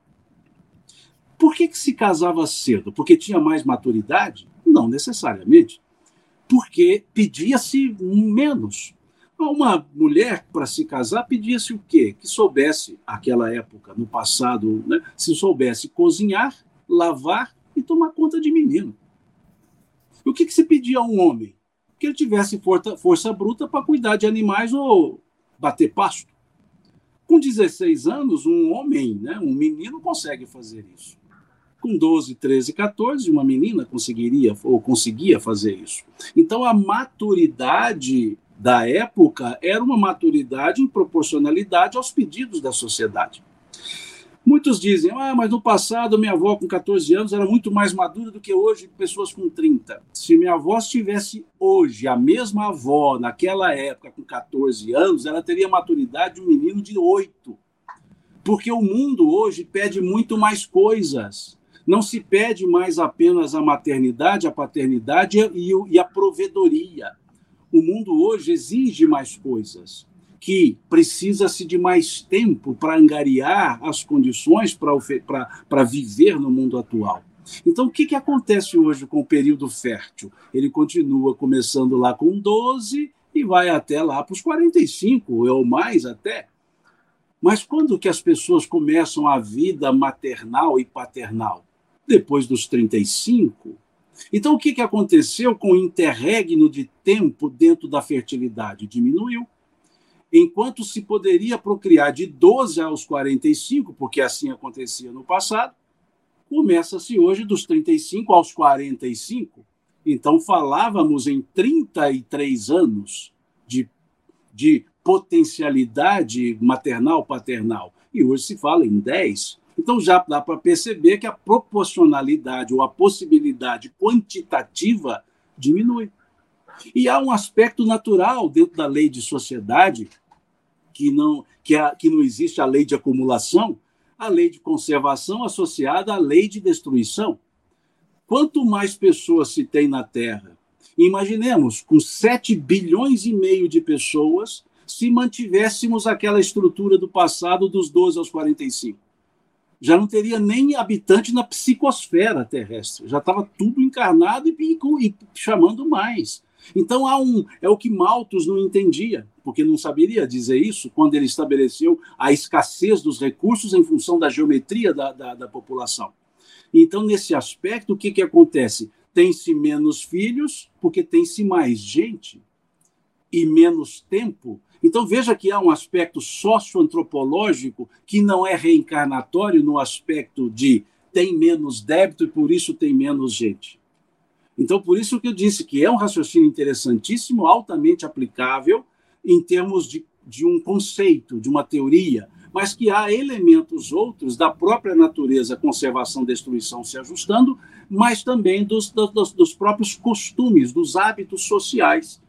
Por que, que se casava cedo? Porque tinha mais maturidade? Não necessariamente. Porque pedia-se menos. Uma mulher, para se casar, pedia-se o quê? Que soubesse, aquela época, no passado, né, se soubesse cozinhar, lavar e tomar conta de menino. E o que, que se pedia a um homem? Que ele tivesse força, força bruta para cuidar de animais ou bater pasto. Com 16 anos, um homem, né, um menino, consegue fazer isso. Com 12, 13, 14, uma menina conseguiria ou conseguia fazer isso. Então, a maturidade da época era uma maturidade em proporcionalidade aos pedidos da sociedade. Muitos dizem, ah, mas no passado minha avó com 14 anos era muito mais madura do que hoje pessoas com 30. Se minha avó estivesse hoje, a mesma avó, naquela época, com 14 anos, ela teria maturidade de um menino de 8. Porque o mundo hoje pede muito mais coisas. Não se pede mais apenas a maternidade, a paternidade e a provedoria. O mundo hoje exige mais coisas, que precisa-se de mais tempo para angariar as condições para viver no mundo atual. Então, o que, que acontece hoje com o período fértil? Ele continua começando lá com 12 e vai até lá para os 45, ou mais até. Mas quando que as pessoas começam a vida maternal e paternal? depois dos 35. Então, o que, que aconteceu com o interregno de tempo dentro da fertilidade? Diminuiu. Enquanto se poderia procriar de 12 aos 45, porque assim acontecia no passado, começa-se hoje dos 35 aos 45. Então, falávamos em 33 anos de, de potencialidade maternal-paternal, e hoje se fala em 10. Então já dá para perceber que a proporcionalidade ou a possibilidade quantitativa diminui. E há um aspecto natural dentro da lei de sociedade que não que, a, que não existe a lei de acumulação, a lei de conservação associada à lei de destruição. Quanto mais pessoas se tem na Terra, imaginemos, com 7 bilhões e meio de pessoas, se mantivéssemos aquela estrutura do passado dos 12 aos 45 já não teria nem habitante na psicosfera terrestre, já estava tudo encarnado e, e, e, chamando mais. Então há um é o que Malthus não entendia, porque não saberia dizer isso quando ele estabeleceu a escassez dos recursos em função da geometria da, da, da população. Então, nesse aspecto, o que, que acontece? Tem-se menos filhos porque tem-se mais gente e menos tempo então veja que há um aspecto socioantropológico que não é reencarnatório no aspecto de tem menos débito e por isso tem menos gente. Então por isso que eu disse que é um raciocínio interessantíssimo, altamente aplicável em termos de, de um conceito, de uma teoria, mas que há elementos outros da própria natureza, conservação, destruição se ajustando, mas também dos, dos, dos próprios costumes, dos hábitos sociais.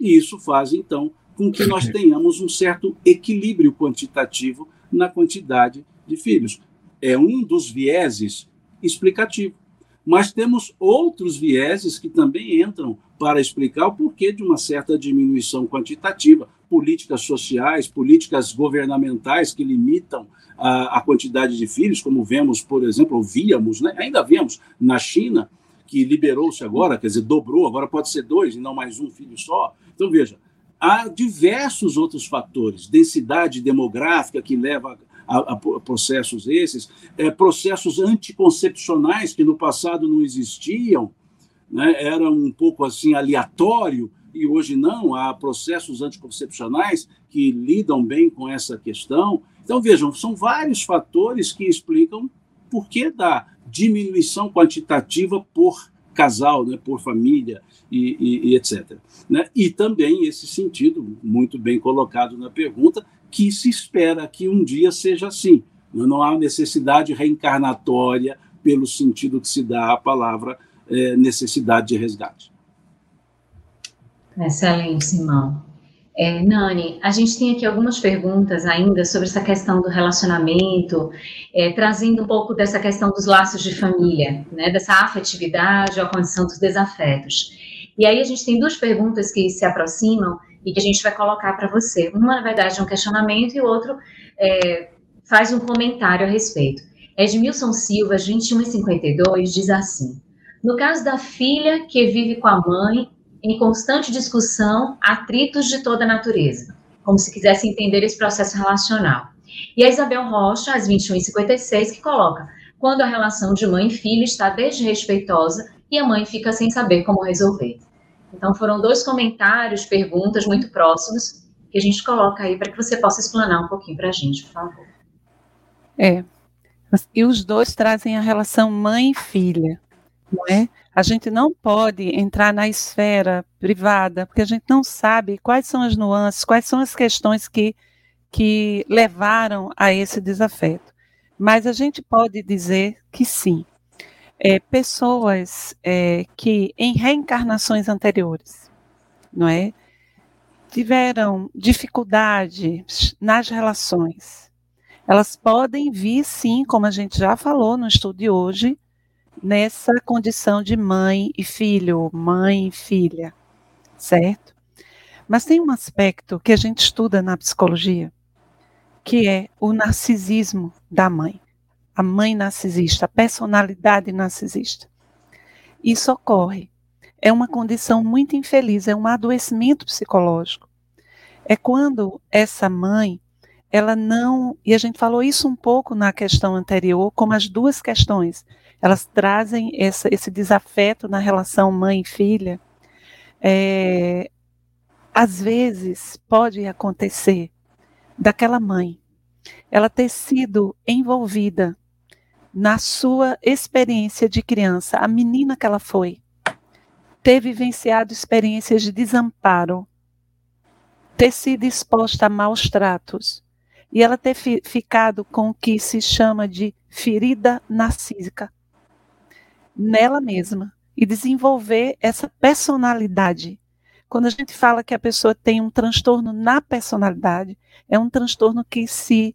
E isso faz, então, com que nós tenhamos um certo equilíbrio quantitativo na quantidade de filhos. É um dos vieses explicativo. Mas temos outros vieses que também entram para explicar o porquê de uma certa diminuição quantitativa. Políticas sociais, políticas governamentais que limitam a, a quantidade de filhos, como vemos, por exemplo, víamos, né? ainda vemos na China, que liberou-se agora, quer dizer, dobrou, agora pode ser dois e não mais um filho só. Então, veja, há diversos outros fatores, densidade demográfica que leva a, a processos esses, é, processos anticoncepcionais que no passado não existiam, né, era um pouco assim aleatório, e hoje não, há processos anticoncepcionais que lidam bem com essa questão. Então, vejam, são vários fatores que explicam por que da diminuição quantitativa por casal, né, por família e, e, e etc. Né? E também esse sentido, muito bem colocado na pergunta, que se espera que um dia seja assim. Não há necessidade reencarnatória pelo sentido que se dá à palavra é, necessidade de resgate. Excelente, Simão. É, Nani, a gente tem aqui algumas perguntas ainda sobre essa questão do relacionamento, é, trazendo um pouco dessa questão dos laços de família, né, dessa afetividade, a condição dos desafetos. E aí a gente tem duas perguntas que se aproximam e que a gente vai colocar para você. Uma, na verdade, é um questionamento e o outro é, faz um comentário a respeito. Edmilson Silva, 2152, diz assim: No caso da filha que vive com a mãe em constante discussão, atritos de toda a natureza, como se quisesse entender esse processo relacional. E a Isabel Rocha, às 21h56, que coloca: quando a relação de mãe e filho está desrespeitosa e a mãe fica sem saber como resolver. Então, foram dois comentários, perguntas muito próximos, que a gente coloca aí para que você possa explanar um pouquinho para a gente, por favor. É. E os dois trazem a relação mãe e filha, não é? A gente não pode entrar na esfera privada, porque a gente não sabe quais são as nuances, quais são as questões que, que levaram a esse desafeto. Mas a gente pode dizer que sim. É, pessoas é, que em reencarnações anteriores, não é, tiveram dificuldades nas relações, elas podem vir sim, como a gente já falou no estudo de hoje, nessa condição de mãe e filho, mãe e filha, certo? Mas tem um aspecto que a gente estuda na psicologia, que é o narcisismo da mãe. A mãe narcisista, a personalidade narcisista. Isso ocorre. É uma condição muito infeliz, é um adoecimento psicológico. É quando essa mãe, ela não. E a gente falou isso um pouco na questão anterior, como as duas questões elas trazem essa, esse desafeto na relação mãe filha. É, às vezes pode acontecer daquela mãe ela ter sido envolvida na sua experiência de criança, a menina que ela foi, ter vivenciado experiências de desamparo, ter sido exposta a maus tratos, e ela ter fi ficado com o que se chama de ferida narcísica nela mesma e desenvolver essa personalidade. Quando a gente fala que a pessoa tem um transtorno na personalidade, é um transtorno que se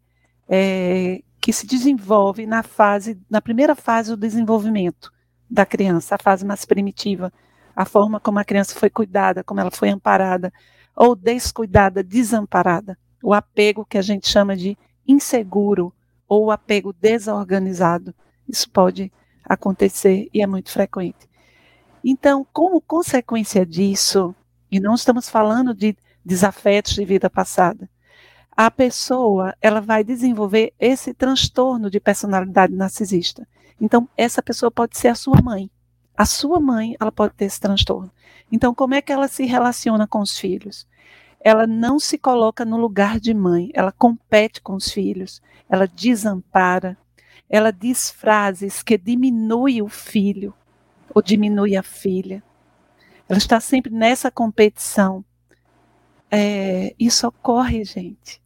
é, que se desenvolve na fase, na primeira fase do desenvolvimento da criança, a fase mais primitiva, a forma como a criança foi cuidada, como ela foi amparada, ou descuidada, desamparada, o apego que a gente chama de inseguro ou o apego desorganizado. Isso pode acontecer e é muito frequente. Então, como consequência disso, e não estamos falando de desafetos de vida passada, a pessoa ela vai desenvolver esse transtorno de personalidade narcisista. Então, essa pessoa pode ser a sua mãe. A sua mãe, ela pode ter esse transtorno. Então, como é que ela se relaciona com os filhos? Ela não se coloca no lugar de mãe, ela compete com os filhos, ela desampara, ela diz frases que diminui o filho ou diminui a filha. Ela está sempre nessa competição. É, isso ocorre, gente.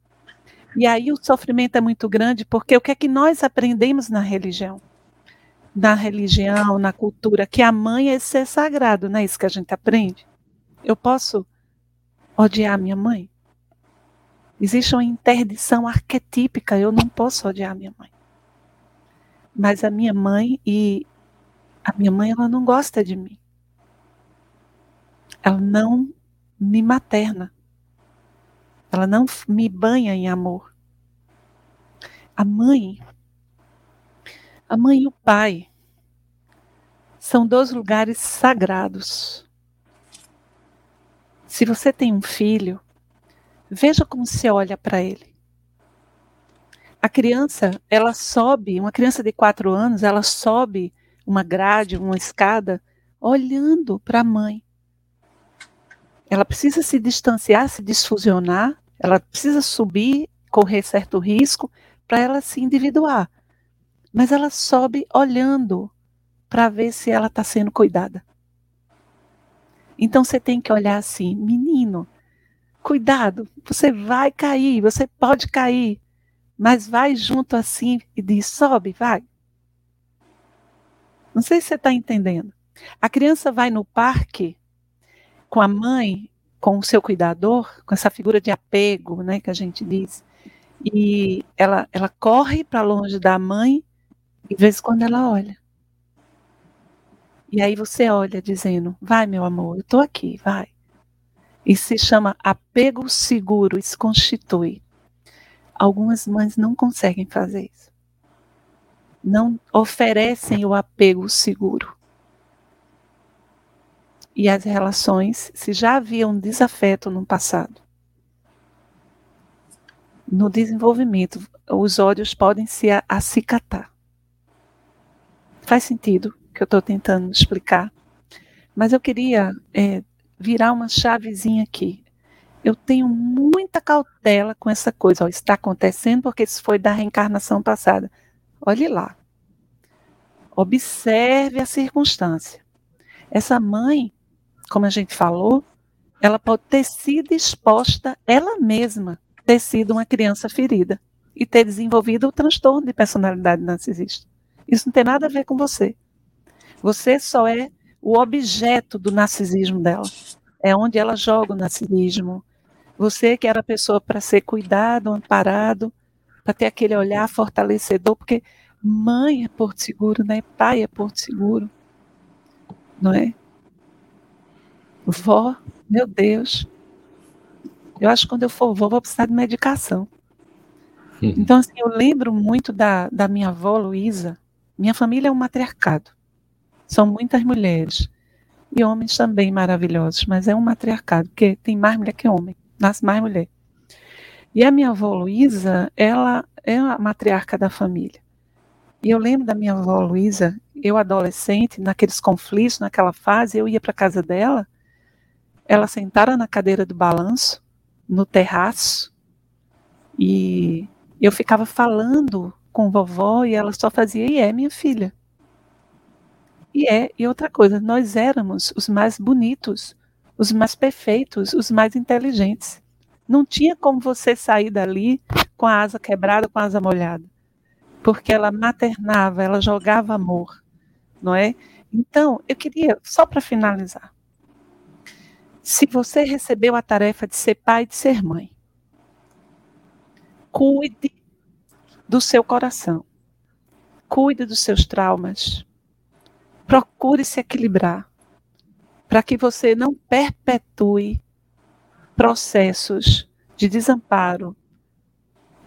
E aí o sofrimento é muito grande, porque o que é que nós aprendemos na religião? Na religião, na cultura, que a mãe é ser sagrado, não é isso que a gente aprende? Eu posso odiar minha mãe? Existe uma interdição arquetípica, eu não posso odiar minha mãe. Mas a minha mãe e a minha mãe ela não gosta de mim. Ela não me materna. Ela não me banha em amor. A mãe, a mãe e o pai são dois lugares sagrados. Se você tem um filho, veja como você olha para ele. A criança, ela sobe, uma criança de quatro anos, ela sobe uma grade, uma escada, olhando para a mãe. Ela precisa se distanciar, se desfusionar, ela precisa subir, correr certo risco para ela se individuar. Mas ela sobe olhando para ver se ela está sendo cuidada. Então você tem que olhar assim, menino, cuidado, você vai cair, você pode cair, mas vai junto assim e diz: sobe, vai. Não sei se você está entendendo. A criança vai no parque com a mãe, com o seu cuidador, com essa figura de apego, né, que a gente diz, e ela, ela corre para longe da mãe e de vez em quando ela olha. E aí você olha dizendo: Vai, meu amor, eu estou aqui, vai. E se chama apego seguro, isso constitui. Algumas mães não conseguem fazer isso. Não oferecem o apego seguro. E as relações, se já havia um desafeto no passado, no desenvolvimento, os ódios podem se acicatar. Faz sentido que eu estou tentando explicar. Mas eu queria é, virar uma chavezinha aqui. Eu tenho muita cautela com essa coisa. Ó, está acontecendo porque isso foi da reencarnação passada. Olhe lá. Observe a circunstância. Essa mãe, como a gente falou, ela pode ter sido exposta ela mesma, ter sido uma criança ferida e ter desenvolvido o transtorno de personalidade narcisista. Isso não tem nada a ver com você. Você só é o objeto do narcisismo dela. É onde ela joga o narcisismo. Você que era a pessoa para ser cuidado, amparado, para ter aquele olhar fortalecedor, porque mãe é porto seguro, né? Pai é porto seguro, não é? Vó, meu Deus. Eu acho que quando eu for vó, vou precisar de medicação. Uhum. Então, assim, eu lembro muito da, da minha avó Luísa. Minha família é um matriarcado. São muitas mulheres. E homens também maravilhosos, mas é um matriarcado, porque tem mais mulher que homem, nasce mais mulher. E a minha avó Luísa, ela é a matriarca da família. E eu lembro da minha avó Luísa, eu adolescente, naqueles conflitos, naquela fase, eu ia para casa dela, ela sentada na cadeira do balanço, no terraço, e eu ficava falando com vovó e ela só fazia, e é minha filha. E é, e outra coisa, nós éramos os mais bonitos, os mais perfeitos, os mais inteligentes. Não tinha como você sair dali com a asa quebrada, com a asa molhada. Porque ela maternava, ela jogava amor, não é? Então, eu queria, só para finalizar, se você recebeu a tarefa de ser pai e de ser mãe, cuide do seu coração, cuide dos seus traumas, procure se equilibrar para que você não perpetue processos de desamparo.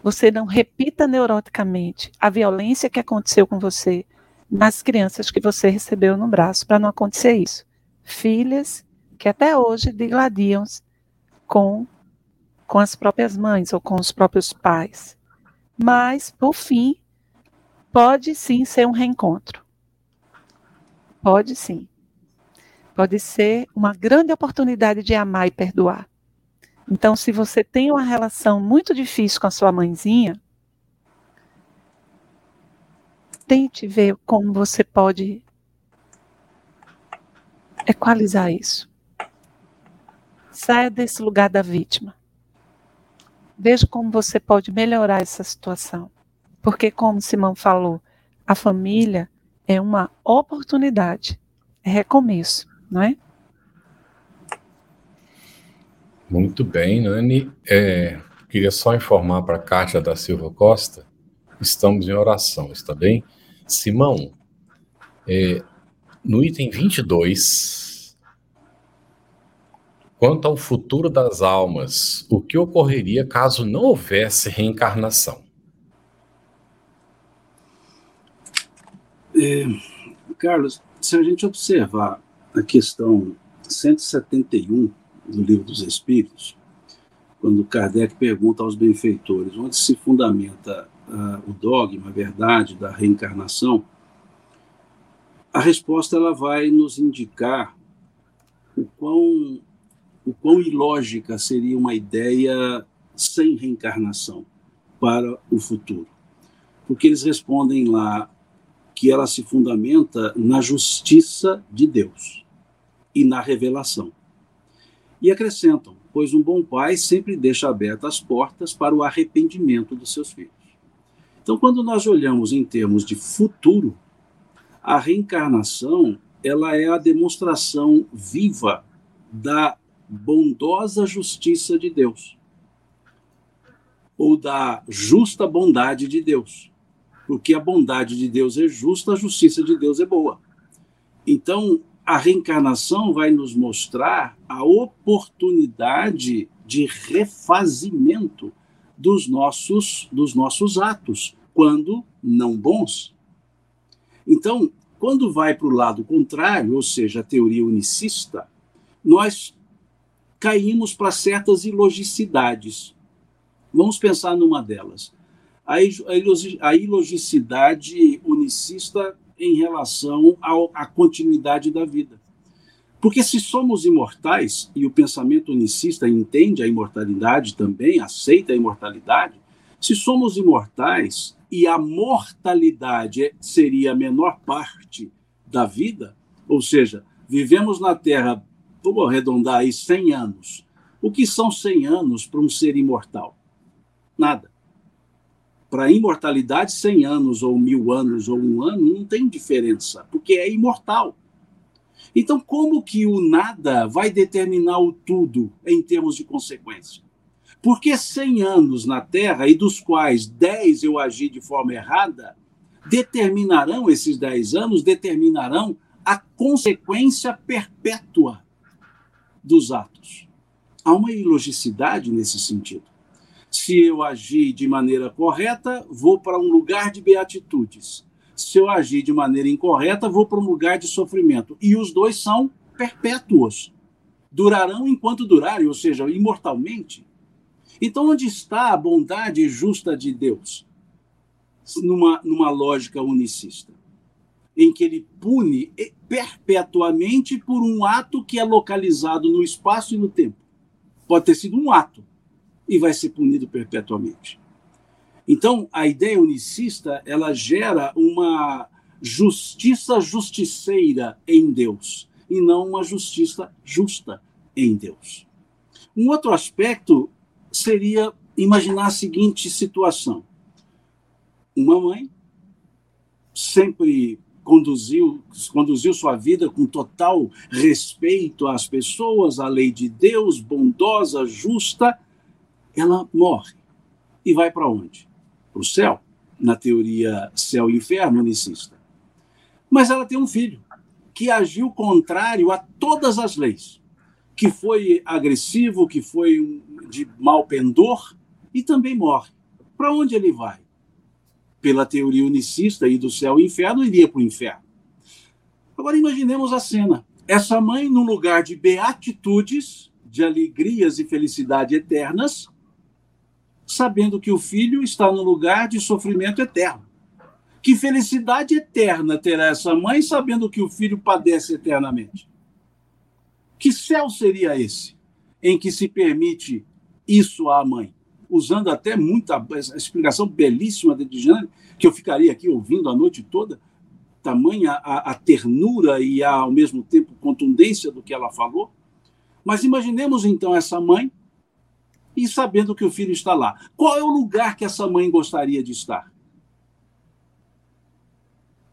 Você não repita neuroticamente a violência que aconteceu com você nas crianças que você recebeu no braço, para não acontecer isso. Filhas que até hoje digladiam com, com as próprias mães ou com os próprios pais. Mas, por fim, pode sim ser um reencontro. Pode sim. Pode ser uma grande oportunidade de amar e perdoar. Então, se você tem uma relação muito difícil com a sua mãezinha, tente ver como você pode equalizar isso. Saia desse lugar da vítima. veja como você pode melhorar essa situação. Porque, como Simão falou, a família é uma oportunidade, é recomeço, não é? Muito bem, Nani. É, queria só informar para a Kátia da Silva Costa, estamos em oração, está bem? Simão, é, no item 22, quanto ao futuro das almas, o que ocorreria caso não houvesse reencarnação? É, Carlos, se a gente observar a questão 171 do Livro dos Espíritos, quando Kardec pergunta aos benfeitores onde se fundamenta uh, o dogma, a verdade da reencarnação, a resposta ela vai nos indicar o quão, o quão ilógica seria uma ideia sem reencarnação para o futuro. Porque eles respondem lá que ela se fundamenta na justiça de Deus e na revelação. E acrescentam, pois um bom pai sempre deixa abertas as portas para o arrependimento dos seus filhos. Então, quando nós olhamos em termos de futuro, a reencarnação ela é a demonstração viva da bondosa justiça de Deus ou da justa bondade de Deus porque a bondade de Deus é justa, a justiça de Deus é boa. Então, a reencarnação vai nos mostrar a oportunidade de refazimento dos nossos, dos nossos atos, quando não bons. Então, quando vai para o lado contrário, ou seja, a teoria unicista, nós caímos para certas ilogicidades. Vamos pensar numa delas a ilogicidade unicista em relação à continuidade da vida. Porque se somos imortais, e o pensamento unicista entende a imortalidade também, aceita a imortalidade, se somos imortais e a mortalidade seria a menor parte da vida, ou seja, vivemos na Terra, vamos arredondar aí, 100 anos. O que são 100 anos para um ser imortal? Nada para a imortalidade, 100 anos, ou mil anos, ou um ano, não tem diferença, porque é imortal. Então, como que o nada vai determinar o tudo em termos de consequência? Porque 100 anos na Terra, e dos quais 10 eu agi de forma errada, determinarão, esses 10 anos, determinarão a consequência perpétua dos atos. Há uma ilogicidade nesse sentido. Se eu agir de maneira correta, vou para um lugar de beatitudes. Se eu agir de maneira incorreta, vou para um lugar de sofrimento. E os dois são perpétuos. Durarão enquanto durarem, ou seja, imortalmente. Então, onde está a bondade justa de Deus? Numa, numa lógica unicista, em que ele pune perpetuamente por um ato que é localizado no espaço e no tempo. Pode ter sido um ato, e vai ser punido perpetuamente. Então, a ideia unicista, ela gera uma justiça justiceira em Deus e não uma justiça justa em Deus. Um outro aspecto seria imaginar a seguinte situação: uma mãe sempre conduziu, conduziu sua vida com total respeito às pessoas, à lei de Deus, bondosa, justa, ela morre. E vai para onde? Para o céu, na teoria céu e inferno unicista. Mas ela tem um filho que agiu contrário a todas as leis, que foi agressivo, que foi de mau pendor e também morre. Para onde ele vai? Pela teoria unicista e do céu e inferno, iria para o inferno. Agora imaginemos a cena. Essa mãe, num lugar de beatitudes, de alegrias e felicidade eternas, sabendo que o filho está no lugar de sofrimento eterno. Que felicidade eterna terá essa mãe sabendo que o filho padece eternamente? Que céu seria esse em que se permite isso à mãe? Usando até muita explicação belíssima de Dijane, que eu ficaria aqui ouvindo a noite toda, tamanha a, a ternura e a, ao mesmo tempo contundência do que ela falou. Mas imaginemos então essa mãe e sabendo que o filho está lá. Qual é o lugar que essa mãe gostaria de estar?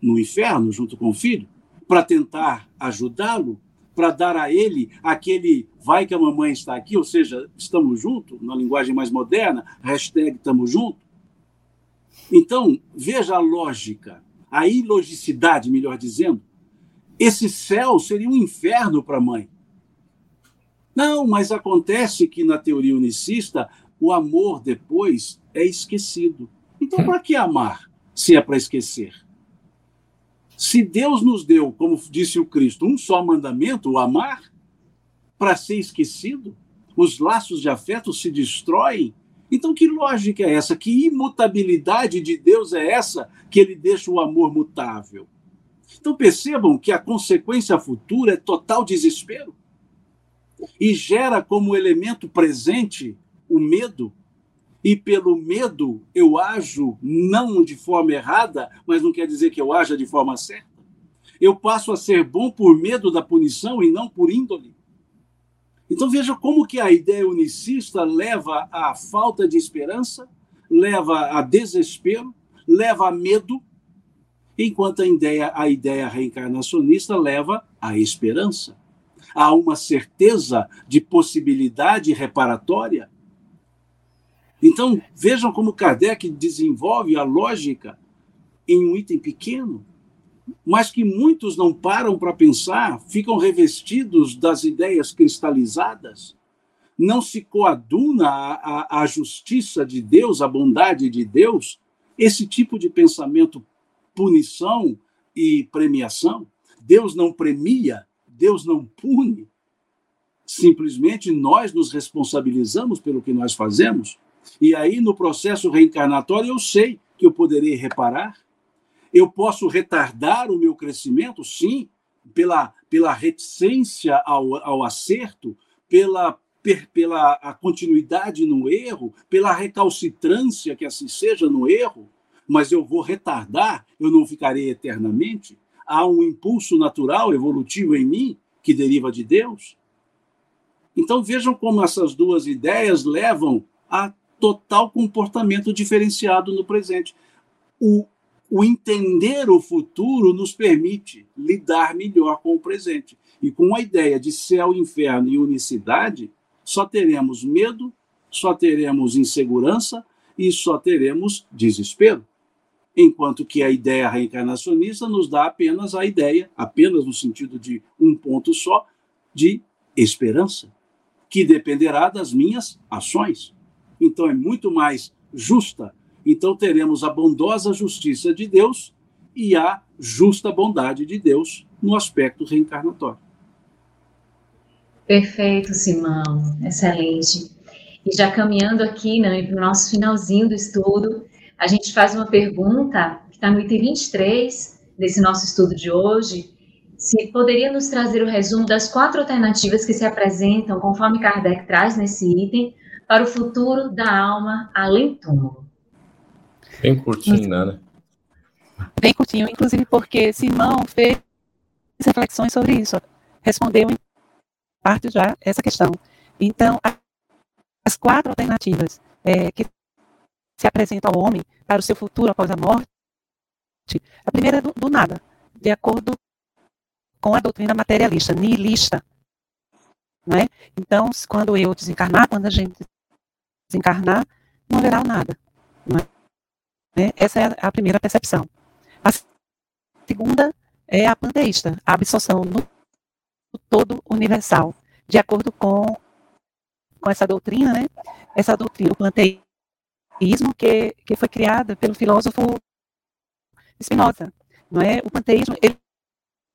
No inferno, junto com o filho, para tentar ajudá-lo, para dar a ele aquele vai que a mamãe está aqui, ou seja, estamos juntos, na linguagem mais moderna, hashtag estamos juntos. Então, veja a lógica, a ilogicidade, melhor dizendo. Esse céu seria um inferno para a mãe. Não, mas acontece que na teoria unicista o amor depois é esquecido. Então, para que amar se é para esquecer? Se Deus nos deu, como disse o Cristo, um só mandamento, o amar, para ser esquecido, os laços de afeto se destroem. Então, que lógica é essa? Que imutabilidade de Deus é essa que ele deixa o amor mutável? Então, percebam que a consequência futura é total desespero e gera como elemento presente o medo. E pelo medo eu ajo não de forma errada, mas não quer dizer que eu haja de forma certa. Eu passo a ser bom por medo da punição e não por índole. Então veja como que a ideia unicista leva à falta de esperança, leva a desespero, leva a medo, enquanto a ideia, a ideia reencarnacionista leva à esperança há uma certeza de possibilidade reparatória. Então, vejam como Kardec desenvolve a lógica em um item pequeno, mas que muitos não param para pensar, ficam revestidos das ideias cristalizadas, não se coaduna a, a, a justiça de Deus, a bondade de Deus, esse tipo de pensamento, punição e premiação. Deus não premia, Deus não pune, simplesmente nós nos responsabilizamos pelo que nós fazemos. E aí, no processo reencarnatório, eu sei que eu poderei reparar. Eu posso retardar o meu crescimento, sim, pela, pela reticência ao, ao acerto, pela, per, pela a continuidade no erro, pela recalcitrância que assim seja no erro, mas eu vou retardar, eu não ficarei eternamente há um impulso natural, evolutivo em mim, que deriva de Deus. Então vejam como essas duas ideias levam a total comportamento diferenciado no presente. O, o entender o futuro nos permite lidar melhor com o presente. E com a ideia de céu, inferno e unicidade, só teremos medo, só teremos insegurança e só teremos desespero enquanto que a ideia reencarnacionista nos dá apenas a ideia, apenas no sentido de um ponto só, de esperança, que dependerá das minhas ações. Então é muito mais justa. Então teremos a bondosa justiça de Deus e a justa bondade de Deus no aspecto reencarnatório. Perfeito, Simão, excelente. E já caminhando aqui né, para o nosso finalzinho do estudo, a gente faz uma pergunta que está no item 23 desse nosso estudo de hoje, se poderia nos trazer o resumo das quatro alternativas que se apresentam, conforme Kardec traz nesse item, para o futuro da alma além túmulo. Bem curtinho, né? Bem curtinho, inclusive porque Simão fez reflexões sobre isso, respondeu em parte já essa questão. Então, as quatro alternativas é, que se apresenta ao homem para o seu futuro após a morte, a primeira é do, do nada, de acordo com a doutrina materialista, nihilista. Não é? Então, quando eu desencarnar, quando a gente desencarnar, não haverá nada. Né? Essa é a primeira percepção. A segunda é a panteísta, a absorção no todo universal, de acordo com, com essa doutrina, né? Essa doutrina, o panteísmo panteísmo que, que foi criada pelo filósofo Spinoza. Não é? O panteísmo ele,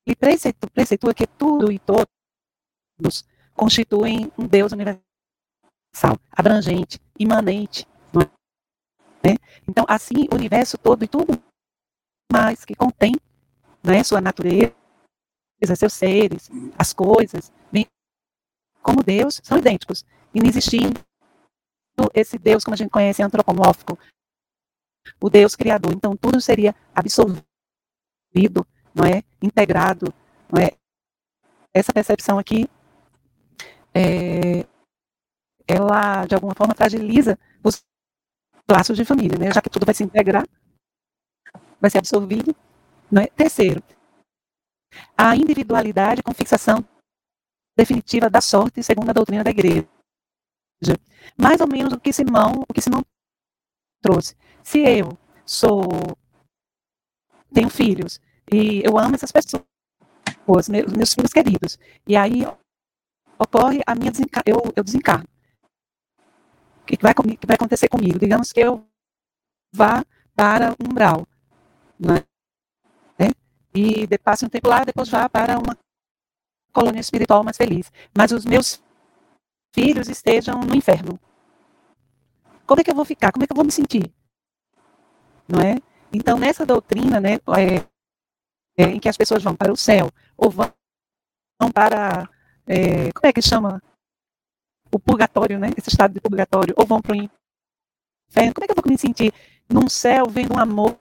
ele preceitua, preceitua que tudo e todos constituem um Deus universal, abrangente, imanente. É? Então, assim, o universo todo e tudo mais que contém é, sua natureza, seus seres, as coisas, como Deus, são idênticos, inexistindo esse Deus, como a gente conhece, antropomórfico, o Deus criador. Então, tudo seria absorvido, não é? Integrado, não é? Essa percepção aqui é, ela de alguma forma fragiliza os laços de família, né? Já que tudo vai se integrar, vai ser absorvido. Né? Terceiro, a individualidade com fixação definitiva da sorte, segundo a doutrina da igreja. Mais ou menos o que Simão, o que Simão trouxe. Se eu sou tenho filhos e eu amo essas pessoas, meus, meus filhos queridos, e aí ocorre a minha desenca eu, eu desencarno. O que vai, que vai acontecer comigo? Digamos que eu vá para um umbral, né? e passe um tempo lá, depois vá para uma colônia espiritual mais feliz. Mas os meus filhos estejam no inferno. Como é que eu vou ficar? Como é que eu vou me sentir? Não é? Então, nessa doutrina, né, é, é, em que as pessoas vão para o céu, ou vão, para, é, como é que chama? O purgatório, né? Esse estado de purgatório, ou vão para o inferno. Como é que eu vou me sentir num céu vendo um amor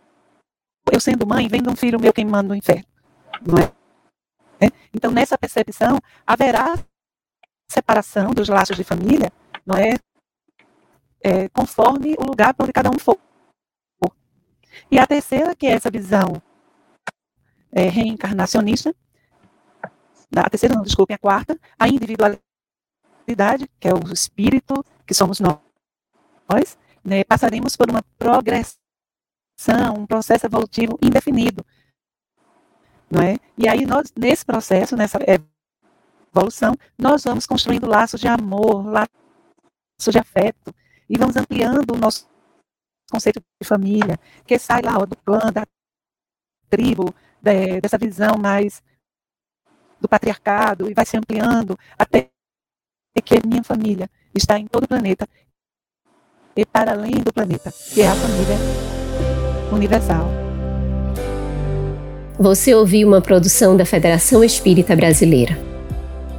eu sendo mãe, vendo um filho meu queimando no inferno. Não é? é? Então, nessa percepção, haverá separação dos laços de família, não é? é conforme o lugar para onde cada um for. E a terceira, que é essa visão é, reencarnacionista, a terceira, não, desculpem, a quarta, a individualidade, que é o espírito, que somos nós, né, passaremos por uma progressão um processo evolutivo indefinido. Não é? E aí, nós, nesse processo, nessa evolução, nós vamos construindo laços de amor, laços de afeto, e vamos ampliando o nosso conceito de família, que sai lá ó, do clã, da tribo, de, dessa visão mais do patriarcado, e vai se ampliando até que a minha família está em todo o planeta e para além do planeta, que é a família universal. Você ouviu uma produção da Federação Espírita Brasileira.